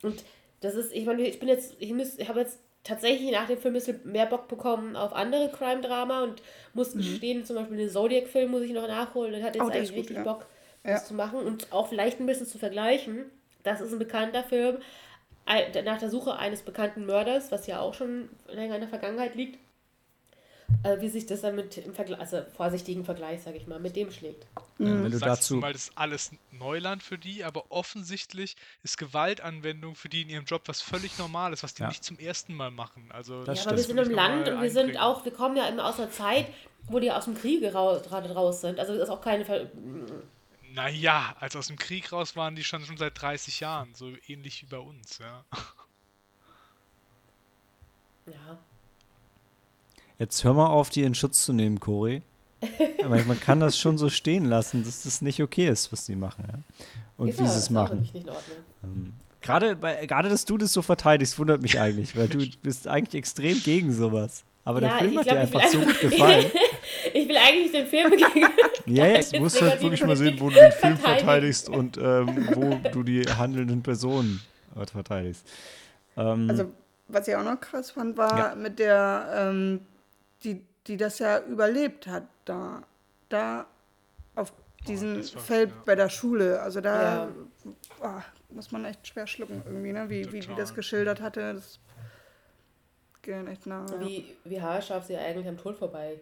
Und das ist, ich meine, ich bin jetzt, ich, ich habe jetzt tatsächlich nach dem Film ein bisschen mehr Bock bekommen auf andere Crime-Drama und muss mhm. gestehen, zum Beispiel den Zodiac-Film muss ich noch nachholen und hatte jetzt oh, eigentlich gut, richtig ja. Bock, das ja. zu machen und auch vielleicht ein bisschen zu vergleichen. Das ist ein bekannter Film nach der Suche eines bekannten Mörders, was ja auch schon länger in der Vergangenheit liegt äh, wie sich das dann mit im Vergleich, also vorsichtigen Vergleich, sage ich mal, mit dem schlägt. Mhm. Wenn du dazu weil das ist alles Neuland für die, aber offensichtlich ist Gewaltanwendung für die in ihrem Job was völlig Normales, was die ja. nicht zum ersten Mal machen. Also das ja, aber wir sind im Land und wir sind auch, wir kommen ja immer aus einer Zeit, wo die aus dem Krieg gerade raus sind. Also das ist auch keine Ver naja, als aus dem Krieg raus waren die schon, schon seit 30 Jahren, so ähnlich wie bei uns, ja. Ja. Jetzt hör mal auf, die in Schutz zu nehmen, Cory. Aber man kann das schon so stehen lassen, dass das nicht okay ist, was die machen. Ja? Und ja, wie sie es machen. Ähm, gerade, bei, gerade, dass du das so verteidigst, wundert mich eigentlich, weil du bist eigentlich extrem gegen sowas. Aber ja, der Film hat glaub, dir einfach so gut gefallen. <laughs> ich will eigentlich den Film gegen. <laughs> ja, jetzt musst du halt wirklich mal sehen, wo du den Film verteidigst und ähm, wo du die handelnden Personen äh, verteidigst. Ähm, also, was ich auch noch krass fand, war mit der ähm, die, die das ja überlebt hat, da, da auf diesem oh, Feld ja. bei der Schule. Also da ja. oh, muss man echt schwer schlucken irgendwie, ne? wie, wie die das geschildert hatte. Das geht echt nah. Wie, wie haarscharf sie eigentlich am Tod vorbei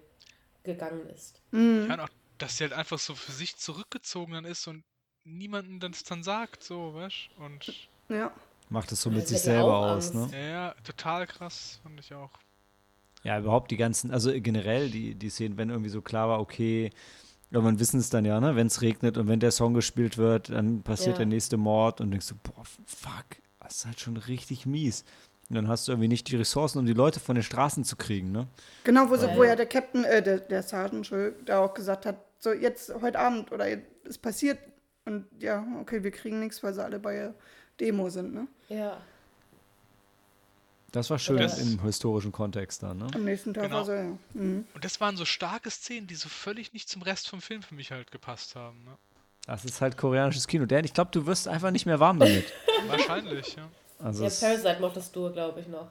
gegangen ist. Mhm. Ja, und auch, dass sie halt einfach so für sich zurückgezogen dann ist und niemanden das dann sagt, so, weißt Und Ja. Macht es so Ja, mit sich ja selber aus, ne? Angst. ja, ja, total krass, fand ich auch. Ja, überhaupt die ganzen, also generell die, die Szenen, wenn irgendwie so klar war, okay, irgendwann wissen es dann ja, ne, wenn es regnet und wenn der Song gespielt wird, dann passiert Ja. der nächste Mord und denkst du, boah, fuck, das ist halt schon richtig mies. Und dann hast du irgendwie nicht die Ressourcen, um die Leute von den Straßen zu kriegen, ne? Genau, wo, so, Ja, wo ja. der Captain, äh, der, der Sergeant, da auch gesagt hat, so jetzt heute Abend oder jetzt- es passiert und ja, okay, wir kriegen nichts, weil sie alle bei der Demo sind, ne? Ja. Das war schön Das- im historischen Kontext dann, ne? Am nächsten Tag Genau. war so, ja. Mhm. Und das waren so starke Szenen, die so völlig nicht zum Rest vom Film für mich halt gepasst haben. Ne? Das ist halt koreanisches Kino. Dan, ich glaube, du wirst einfach nicht mehr warm damit. <laughs> Wahrscheinlich, ja. Also Ja, Parasite mochtest du, glaube ich, noch.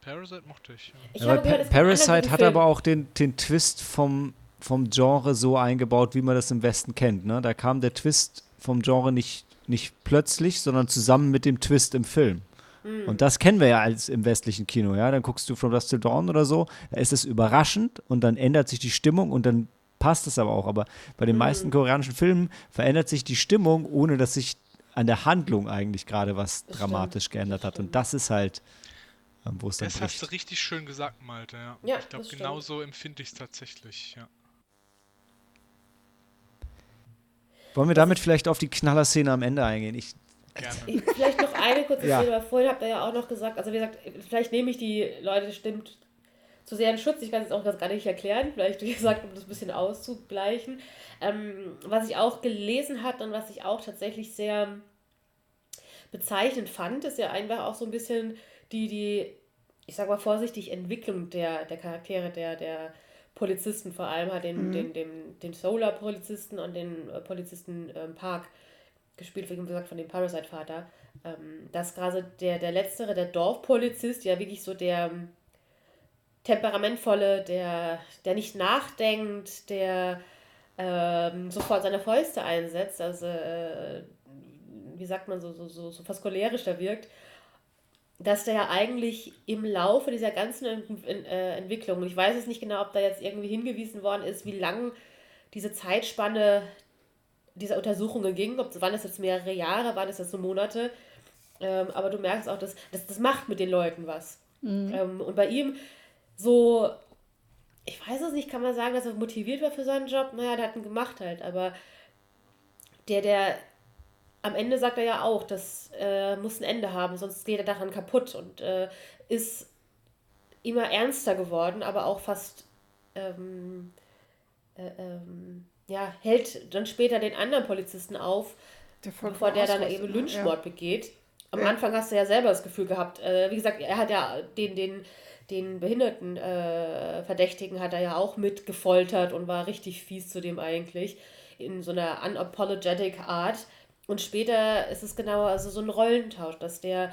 Parasite mochte ich. Ja. Ich habe gehört, Parasite hat Film. aber auch den, den Twist vom, vom Genre so eingebaut, wie man das im Westen kennt. Ne? Da kam der Twist vom Genre nicht, nicht plötzlich, sondern zusammen mit dem Twist im Film. Hm. Und das kennen wir ja als im westlichen Kino, ja. Dann guckst du From Dusk Till Dawn oder so, da ist es überraschend und dann ändert sich die Stimmung und dann passt es aber auch. Aber bei den meisten koreanischen Filmen verändert sich die Stimmung, ohne dass sich an der Handlung eigentlich gerade was Das dramatisch stimmt, geändert hat. Und das ist halt, ähm, wo es dann Das hast du bricht. richtig schön gesagt, Malte. Ja. Ja, ich glaube, das stimmt. genau so empfinde ich es tatsächlich. Ja. Wollen wir damit vielleicht auf die Knallerszene am Ende eingehen? Ich, Gerne. Ich, vielleicht noch eine kurze Ja. Szene, weil vorhin habt ihr ja auch noch gesagt, also wie gesagt, vielleicht nehme ich die Leute, stimmt, zu sehr in Schutz. Ich kann es auch ganz gar nicht erklären, vielleicht wie gesagt, um das ein bisschen auszugleichen. Ähm, was ich auch gelesen hatte und was ich auch tatsächlich sehr bezeichnend fand, ist ja einfach auch so ein bisschen die, die, ich sag mal vorsichtig, Entwicklung der, der Charaktere, der, der Polizisten vor allem, halt den, den, den, den Solar-Polizisten und den äh, Polizisten ähm, Park gespielt, wie gesagt, von dem Parasite-Vater, ähm, dass gerade der, der letztere, der Dorfpolizist, ja wirklich so der ähm, temperamentvolle, der, der nicht nachdenkt, der ähm, sofort seine Fäuste einsetzt, also äh, wie sagt man, so, so, so, so fast cholerisch wirkt, dass der ja eigentlich im Laufe dieser ganzen Ent in, äh, Entwicklung, ich weiß es nicht genau, ob da jetzt irgendwie hingewiesen worden ist, wie lang diese Zeitspanne dieser Untersuchungen ging, ob waren das jetzt mehrere Jahre, waren das jetzt nur Monate, ähm, aber du merkst auch, dass, dass das macht mit den Leuten was. Ähm, und bei ihm so, ich weiß es nicht, kann man sagen, dass er motiviert war für seinen Job? Naja, der hat ihn gemacht halt, aber der, der, am Ende sagt er ja auch, das äh, muss ein Ende haben, sonst geht er daran kaputt und äh, ist immer ernster geworden, aber auch fast, ähm, äh, ähm, ja, hält dann später den anderen Polizisten auf, Der bevor der dann eben ne? Lynchmord begeht. Am Ja. Anfang hast du ja selber das Gefühl gehabt, äh, wie gesagt, er hat ja den, den, den behinderten äh, Verdächtigen hat er ja auch mit gefoltert und war richtig fies zu dem eigentlich, in so einer unapologetic Art. Und später ist es genau also so ein Rollentausch, dass der,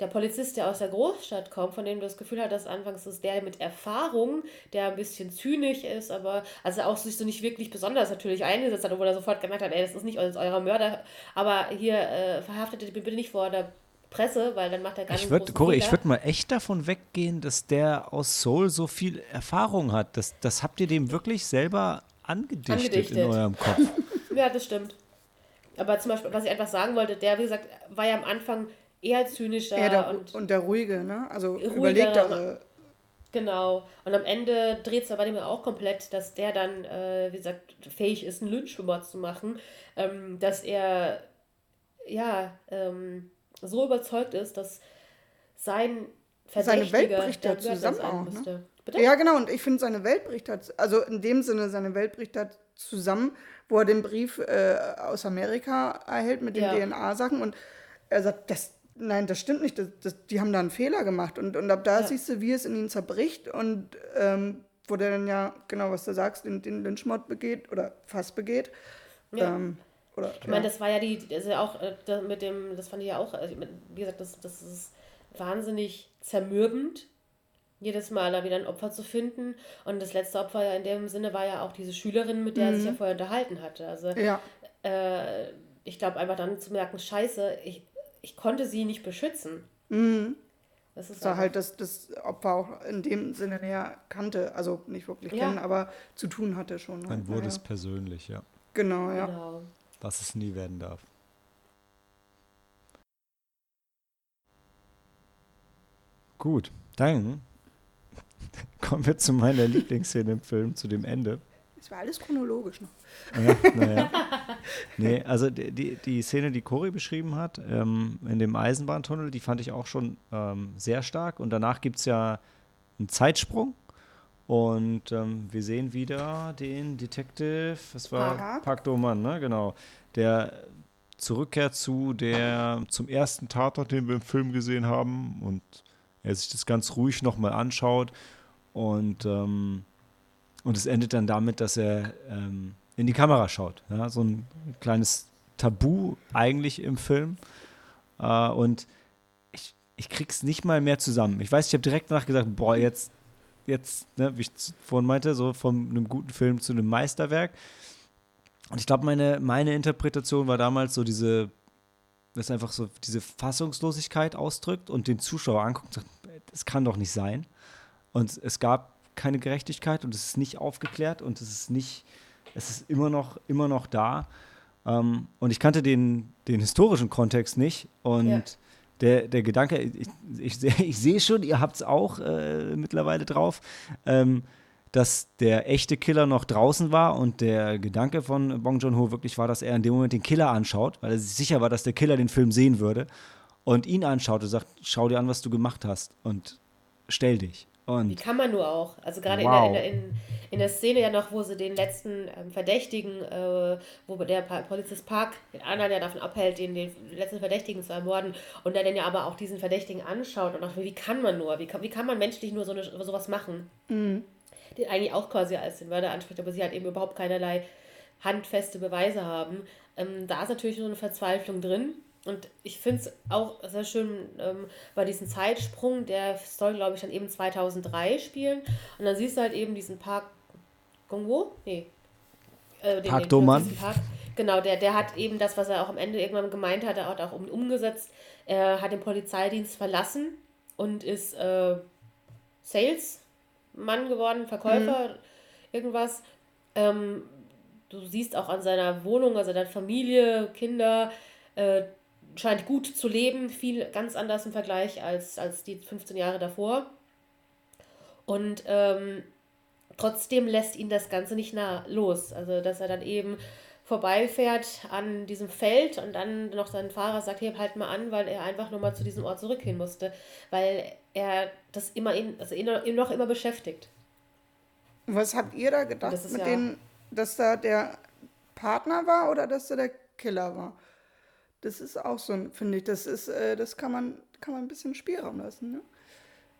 der Polizist, der aus der Großstadt kommt, von dem du das Gefühl hast, dass anfangs ist der mit Erfahrung, der ein bisschen zynisch ist, aber also auch sich so nicht wirklich besonders natürlich eingesetzt hat, obwohl er sofort gemerkt hat, ey, das ist nicht euer Mörder, aber hier äh, verhaftet ihn bitte nicht vor der Presse, weil dann macht er gar ich nicht würde, Cory, ich würde mal echt davon weggehen, dass der aus Seoul so viel Erfahrung hat. Das, das habt ihr dem wirklich selber angedichtet, Angedichtet. in eurem Kopf. <laughs> Ja, das stimmt. Aber zum Beispiel, was ich einfach sagen wollte, der, wie gesagt, war ja am Anfang eher zynischer Ja, der, und und, der ruhige, ne? Also Ruhiger, überlegtere. Genau. Und am Ende dreht es aber dem auch komplett, dass der dann, äh, wie gesagt, fähig ist, einen Lynchmord zu machen. Ähm, dass er, ja, ähm, so überzeugt ist, dass sein Seine Verdächtiger Welt bricht der ja Mörder zusammen auch, ne? müsste. Bitte? Ja, genau, und ich finde, seine Welt bricht halt, also in dem Sinne, seine Welt bricht halt zusammen, wo er den Brief äh, aus Amerika erhält mit den Ja. DNA-Sachen und er sagt, das, nein, das stimmt nicht, das, das, die haben da einen Fehler gemacht und, und ab da Ja. siehst du, wie es in ihn zerbricht und ähm, wo der dann ja, genau was du sagst, den, den Lynchmord begeht oder fast begeht. Ja. Ähm, oder, Ich meine, das war ja die, das ist ja auch äh, da mit dem, das fand ich ja auch, also, wie gesagt, das, das ist wahnsinnig zermürbend, jedes Mal da wieder ein Opfer zu finden. Und das letzte Opfer ja in dem Sinne war ja auch diese Schülerin, mit der er sich ja vorher unterhalten hatte. Also ja, äh, ich glaube einfach dann zu merken, scheiße, ich, ich konnte sie nicht beschützen. mhm. Das ist Da halt das, das Opfer auch in dem Sinne näher kannte, also nicht wirklich Ja. kennen, aber zu tun hatte schon. Dann halt, wurde naja. es persönlich, ja. Genau, ja. Genau. Was es nie werden darf. Gut, dann <laughs> kommen wir zu meiner Lieblingsszene im Film, zu dem Ende. War alles chronologisch noch. Ja, <laughs> naja. Nee, also die, die, die Szene, die Cory beschrieben hat, ähm, in dem Eisenbahntunnel, die fand ich auch schon ähm, sehr stark. Und danach gibt es ja einen Zeitsprung. Und ähm, wir sehen wieder den Detective, das war. Park Doman, ne? Genau. Der zurückkehrt zu der, zum ersten Tatort, den wir im Film gesehen haben. Und er sich das ganz ruhig nochmal anschaut. Und ähm, und es endet dann damit, dass er ähm, in die Kamera schaut. Ja? So ein kleines Tabu eigentlich im Film. Äh, und ich, ich krieg's nicht mal mehr zusammen. Ich weiß, ich habe direkt danach gesagt, boah, jetzt, jetzt, ne, wie ich vorhin meinte, so von einem guten Film zu einem Meisterwerk. Und ich glaube, meine, meine Interpretation war damals so diese, dass einfach so diese Fassungslosigkeit ausdrückt und den Zuschauer anguckt und sagt, das kann doch nicht sein. Und es gab keine Gerechtigkeit und es ist nicht aufgeklärt und es ist nicht, es ist immer noch, immer noch da. Ähm, und ich kannte den, den historischen Kontext nicht und Ja. der, der Gedanke, ich, ich, ich sehe schon, ihr habt es auch äh, mittlerweile drauf, ähm, dass der echte Killer noch draußen war und der Gedanke von Bong Joon-ho wirklich war, dass er in dem Moment den Killer anschaut, weil er sich sicher war, dass der Killer den Film sehen würde und ihn anschaut und sagt, schau dir an, was du gemacht hast und stell dich. Wie Und kann man nur auch? Also gerade Wow. in, der, in, in, in der Szene ja noch, wo sie den letzten ähm, Verdächtigen, äh, wo der Pa- Polizist Park den anderen ja davon abhält, den, den letzten Verdächtigen zu ermorden und der dann ja aber auch diesen Verdächtigen anschaut und auch, wie kann man nur, wie kann, wie kann man menschlich nur so eine, sowas machen? Den eigentlich auch quasi als den Mörder anspricht, aber sie halt eben überhaupt keinerlei handfeste Beweise haben. Ähm, da ist natürlich so eine Verzweiflung drin. Und ich finde es auch sehr schön ähm, bei diesem Zeitsprung, der soll, glaube ich, dann eben 2003 spielen. Und dann siehst du halt eben diesen Park Gongwo? Nee. Äh, Park Do-man. Genau, der, der hat eben das, was er auch am Ende irgendwann gemeint hat, er hat auch um, umgesetzt. Er hat den Polizeidienst verlassen und ist äh, Salesmann geworden, Verkäufer, irgendwas. Ähm, du siehst auch an seiner Wohnung, also der Familie, Kinder, äh, scheint gut zu leben, viel ganz anders im Vergleich als, als die 15 Jahre davor. Und ähm, trotzdem lässt ihn das Ganze nicht nah los. Also, dass er dann eben vorbeifährt an diesem Feld und dann noch sein Fahrer sagt, hey, halt mal an, weil er einfach nur mal zu diesem Ort zurückgehen musste, weil er das immer ihn, also ihn, noch immer beschäftigt. Was habt ihr da gedacht mit ja- denen, dass da der Partner war oder dass da der Killer war? Das ist auch so ein, finde ich, das ist, äh, das kann man, kann man ein bisschen Spielraum lassen, ne?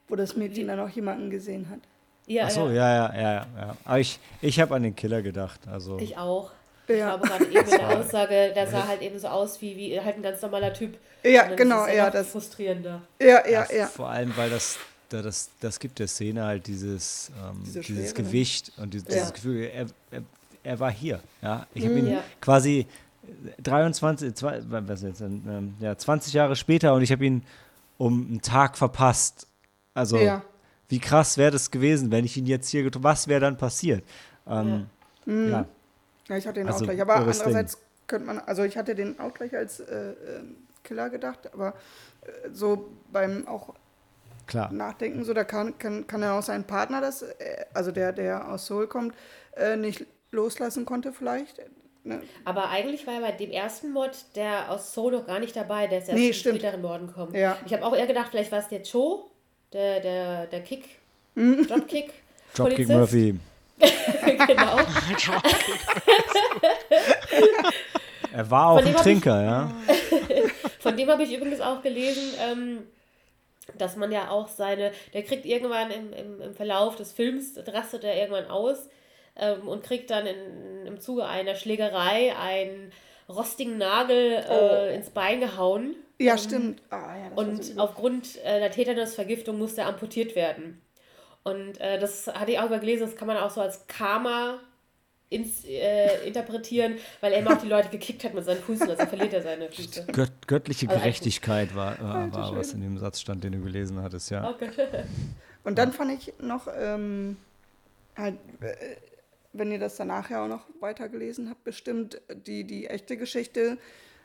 Wo das Mädchen dann auch jemanden gesehen hat. Ja, Ach so, ja, ja, ja, ja. Aber ich, ich habe an den Killer gedacht. Also, Ich auch. Ja. Ich glaube gerade eben <laughs> in der Aussage, der sah halt eben so aus wie, wie halt ein ganz normaler Typ. Ja, genau, ist ja, das- frustrierender. Ja, ja, ja. Vor allem, weil das, da das, das gibt der Szene halt dieses, ähm, Diese dieses ne? Gewicht und dieses, dieses Ja. Gefühl, er, er, er war hier. Ja? Ich habe ihn Ja. quasi 23, zwei, was jetzt, ähm, ja, 20 Jahre später und ich habe ihn um einen Tag verpasst. Also, Ja. wie krass wäre das gewesen, wenn ich ihn jetzt hier getroffen Was wäre dann passiert? Ähm, ja. Ja, ich hatte den Also, auch gleich. Aber irres Ding. andererseits könnte man, also ich hatte den auch gleich als äh, äh, Killer gedacht, aber äh, so beim auch Klar. Nachdenken, so da kann, kann, kann er auch seinen Partner, das, äh, also der, der aus Seoul kommt, äh, nicht loslassen konnte vielleicht. Ne? Aber eigentlich war er bei dem ersten Mod, der aus noch gar nicht dabei, der ist erst Nee, in stimmt. späteren Morden gekommen. Ja. Ich habe auch eher gedacht, vielleicht war es der Cho, der, der, der Kick, Mhm. Dropkick. <laughs> Dropkick. Murphy. <laughs> genau. <laughs> Er war auch ein hab ich- Trinker, ja. Von dem habe ich übrigens auch gelesen, ähm, dass man ja auch seine, der kriegt irgendwann im, im, im Verlauf des Films, rastet er irgendwann aus ähm, und kriegt dann in, im Zuge einer Schlägerei einen rostigen Nagel äh, ins Bein gehauen. Ja, stimmt. Ah, ja, Und so aufgrund äh, der Tetanusvergiftung musste er amputiert werden. Und äh, das hatte ich auch mal gelesen, das kann man auch so als Karma ins, äh, interpretieren, weil er immer auch die Leute gekickt hat mit seinen Füßen, also verliert er seine Füße. Gött, göttliche Also Gerechtigkeit war, war, Alter war was in dem Satz stand, den du gelesen hattest, ja. Oh Gott. Und dann fand ich noch, ähm, halt, äh, wenn ihr das danach ja auch noch weitergelesen habt, bestimmt die, die echte Geschichte,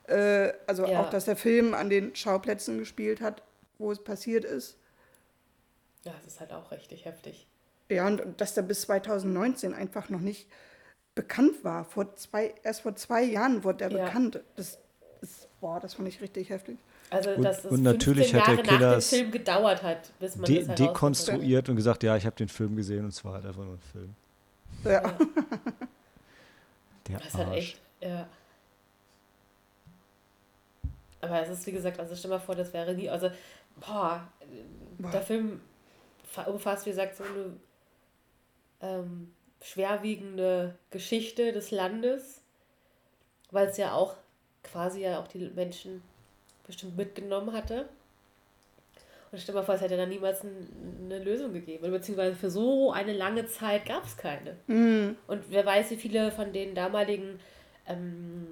äh, also Ja. auch, dass der Film an den Schauplätzen gespielt hat, wo es passiert ist. Ja, das ist halt auch richtig heftig. Ja, und, und dass der bis 2019 einfach noch nicht bekannt war. Vor zwei, erst vor zwei Jahren wurde er Ja. bekannt. Das ist, boah, das fand ich richtig heftig. Also, Und- dass es und natürlich 15 hat der Jahre Killer nach dem es Film gedauert hat, bis man De das dekonstruiert und gesagt, ja, ich habe den Film gesehen und zwar halt einfach nur ein Film. Ja. Der Das ist halt echt, ja. Aber es ist, wie gesagt, also stell mal vor, das wäre nie, also, boah, Boah. der Film fa- umfasst, wie gesagt, so eine ähm, schwerwiegende Geschichte des Landes, weil es ja auch quasi ja auch die Menschen bestimmt mitgenommen hatte. Und stell mal vor, es hätte dann niemals ein, eine Lösung gegeben. Beziehungsweise für so eine lange Zeit gab es keine. Mhm. Und wer weiß, wie viele von den damaligen, ähm,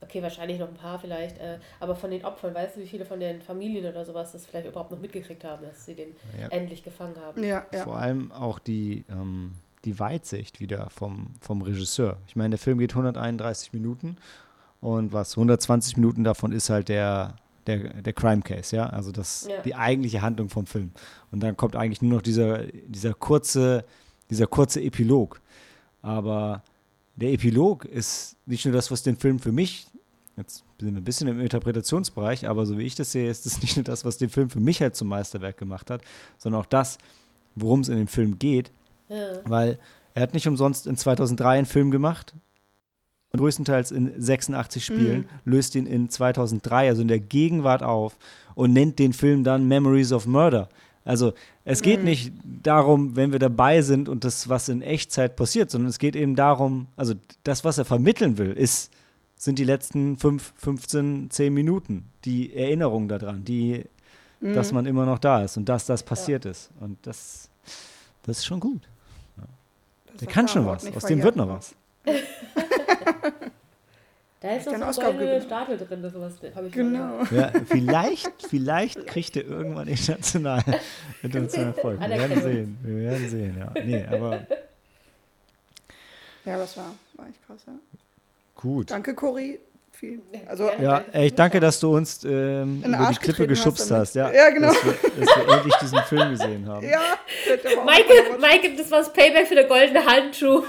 okay, wahrscheinlich noch ein paar vielleicht, äh, aber von den Opfern, weißt du, wie viele von den Familien oder sowas das vielleicht überhaupt noch mitgekriegt haben, dass sie den Ja. endlich gefangen haben. Ja, ja. Vor allem auch die, ähm, die Weitsicht wieder vom, vom Regisseur. Ich meine, der Film geht 131 Minuten und was 120 Minuten davon ist halt der, der, der Crime Case, ja, also das Ja. die eigentliche Handlung vom Film. Und dann kommt eigentlich nur noch dieser, dieser kurze, dieser kurze Epilog. Aber der Epilog ist nicht nur das, was den Film für mich, jetzt sind wir ein bisschen im Interpretationsbereich, aber so wie ich das sehe, ist es <laughs> nicht nur das, was den Film für mich halt zum Meisterwerk gemacht hat, sondern auch das, worum es in dem Film geht. Ja. Weil er hat nicht umsonst in 2003 einen Film gemacht, und größtenteils in 86 Spielen, löst ihn in 2003, also in der Gegenwart auf und nennt den Film dann Memories of Murder. Also es geht nicht darum, wenn wir dabei sind und das, was in Echtzeit passiert, sondern es geht eben darum, also das, was er vermitteln will, ist, sind die letzten 5, 15, 10 Minuten, die Erinnerung daran, die, dass man immer noch da ist und dass das passiert ist. Und das, das ist schon gut. Das Der kann schon was. Aus dem wird noch was. <laughs> Da ist den noch so eine goldene. Statue drin, das sowas habe ich. Genau. Ja, vielleicht, vielleicht kriegt er irgendwann international, international Erfolg. Wir werden sehen. Wir werden sehen, ja. Nee, aber Ja, das war, war echt krass, ja. gut. Danke, Cory. Viel, also. Ja, ey, ich danke, dass du uns ähm, über die Klippe geschubst hast hast. Ja, Ja, genau. Dass wir, dass wir endlich diesen Film gesehen haben. ja, Maike, Maike, das war das Payback für den goldenen Handschuh.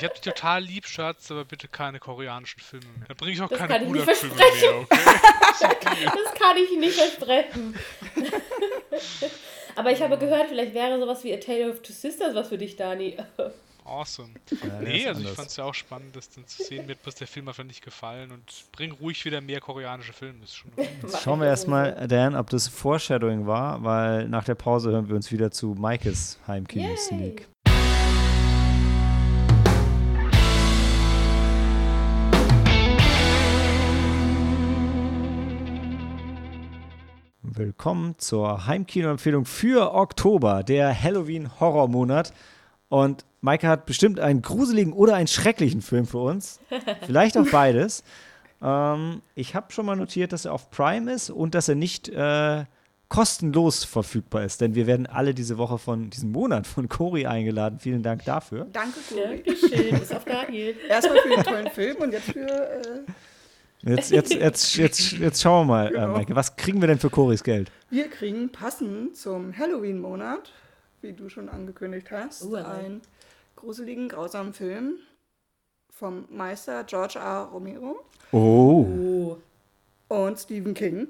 Ich hab dich total lieb, Schatz, aber bitte keine koreanischen Filme mehr. Dann bringe ich auch Das keine kann ich nicht Bruderfilme mehr, okay? <laughs> Das kann ich nicht versprechen. <laughs> Aber ich habe gehört, vielleicht wäre sowas wie A Tale of Two Sisters was für dich, Dani. Awesome. Ja, nee, also ich anders. fand's ja auch spannend, das dann zu sehen. Mir hat bloß der Film einfach nicht gefallen und bring ruhig wieder mehr koreanische Filme. Jetzt schauen wir erstmal, Dan, ob das Foreshadowing war, weil nach der Pause hören wir uns wieder zu Maikes Heimkino-Sneak. Willkommen zur Heimkino-Empfehlung für Oktober, der Halloween-Horrormonat. Und Maike hat bestimmt einen gruseligen oder einen schrecklichen Film für uns. <laughs> Vielleicht auch beides. Ähm, ich habe schon mal notiert, dass er auf Prime ist und dass er nicht äh, kostenlos verfügbar ist. Denn wir werden alle diese Woche von diesem Monat von Cori eingeladen. Vielen Dank dafür. Danke, Cory. Dankeschön, ist auf Daniel. Erstmal für den tollen Film und jetzt für. Äh, Jetzt, jetzt, jetzt, jetzt, jetzt schauen wir mal, äh, Genau. Maike, was kriegen wir denn für Coris Geld? wir kriegen passend zum Halloween-Monat, wie du schon angekündigt hast, allein. einen gruseligen, grausamen Film vom Meister George R. Romero Oh. Oh. und Stephen King.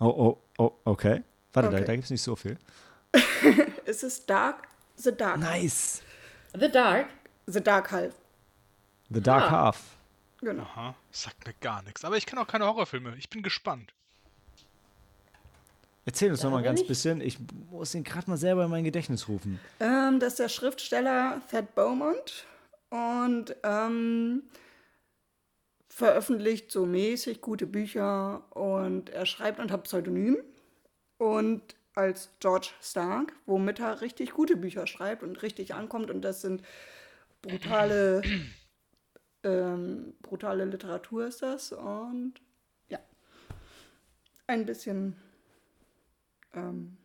Oh, oh, oh, okay. Warte, da, Okay. da gibt es nicht so viel. <laughs> Es ist Dark, The Dark. Nice. The Dark. The Dark Half. The Dark Ah. Half. Genau. Aha, sagt mir gar nichts. Aber ich kenne auch keine Horrorfilme. Ich bin gespannt. Erzähl uns Ja, noch mal aber ganz nicht. bisschen. Ich muss ihn gerade mal selber in mein Gedächtnis rufen. Ähm, das ist der Schriftsteller Thad Beaumont und ähm, veröffentlicht so mäßig gute Bücher und er schreibt unter Pseudonym und als George Stark, womit er richtig gute Bücher schreibt und richtig ankommt. Und das sind brutale, <clears throat> ähm, brutale Literatur ist das. Und ja, ein bisschen ähm,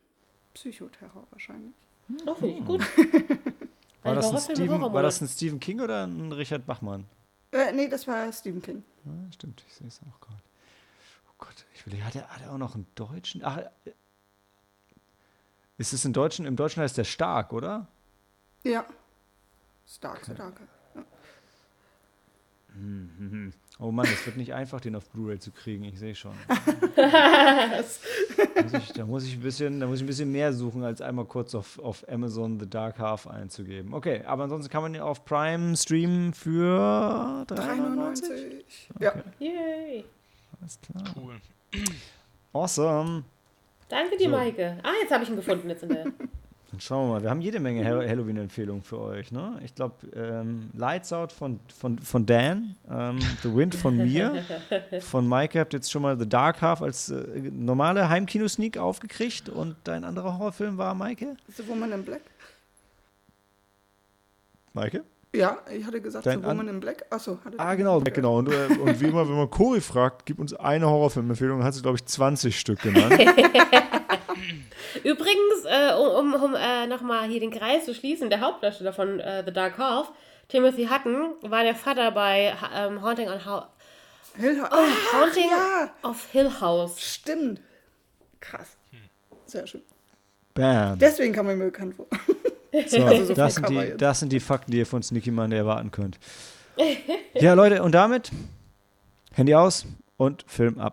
Psychoterror wahrscheinlich. Oh, finde ich gut. <laughs> War das, ein Stephen, war das ein Stephen King oder ein Richard Bachmann? Äh, nee, das war Stephen King. Ja, stimmt, ich sehe es auch gerade. Oh Gott, ich will, hat er, hat er auch noch einen deutschen? Ach, äh, ist es im Deutschen? Im Deutschen heißt der Stark, oder? Ja. Stark, Stark. Oh Mann, es wird nicht einfach, den auf Blu-ray zu kriegen. Ich sehe schon. da, <laughs> muss ich, da, muss ich ein bisschen, da muss ich ein bisschen mehr suchen, als einmal kurz auf, auf Amazon The Dark Half einzugeben. Okay, aber ansonsten kann man ihn auf Prime streamen für 3,99. 3,99. Ja. Yay. Alles klar. Cool. Awesome. Danke dir, So. Maike. Ah, jetzt habe ich ihn gefunden jetzt in der. <laughs> Dann schauen wir mal. Wir haben jede Menge Hall- Halloween-Empfehlungen für euch. Ne? Ich glaube, ähm, Lights Out von, von, von Dan, ähm, The Wind von mir, <laughs> von Maike habt jetzt schon mal The Dark Half als äh, normale Heimkino-Sneak aufgekriegt. Und dein anderer Horrorfilm war, Maike? The Woman in Black? Maike? Ja, ich hatte gesagt, Dein The Woman in Black. Achso, hatte Ah, genau, genau. Und, äh, und wie immer, wenn man Cory fragt, gib uns eine Horrorfilmempfehlung, hat sie, glaube ich, 20 Stück genannt. <laughs> Übrigens, äh, um, um, um äh, nochmal hier den Kreis zu schließen, der Hauptdarsteller von äh, The Dark Half, Timothy Hutton, war der Vater bei ähm, Haunting, on Ho Hill oh, Haunting ja. of Hill House. Stimmt. Krass. Sehr schön. Bam. Deswegen kam er mir bekannt vor. <laughs> So, Also so das, sind die, das sind die Fakten, die ihr von Sneaky Monday erwarten könnt. <laughs> Ja, Leute, und damit Handy aus und Film ab.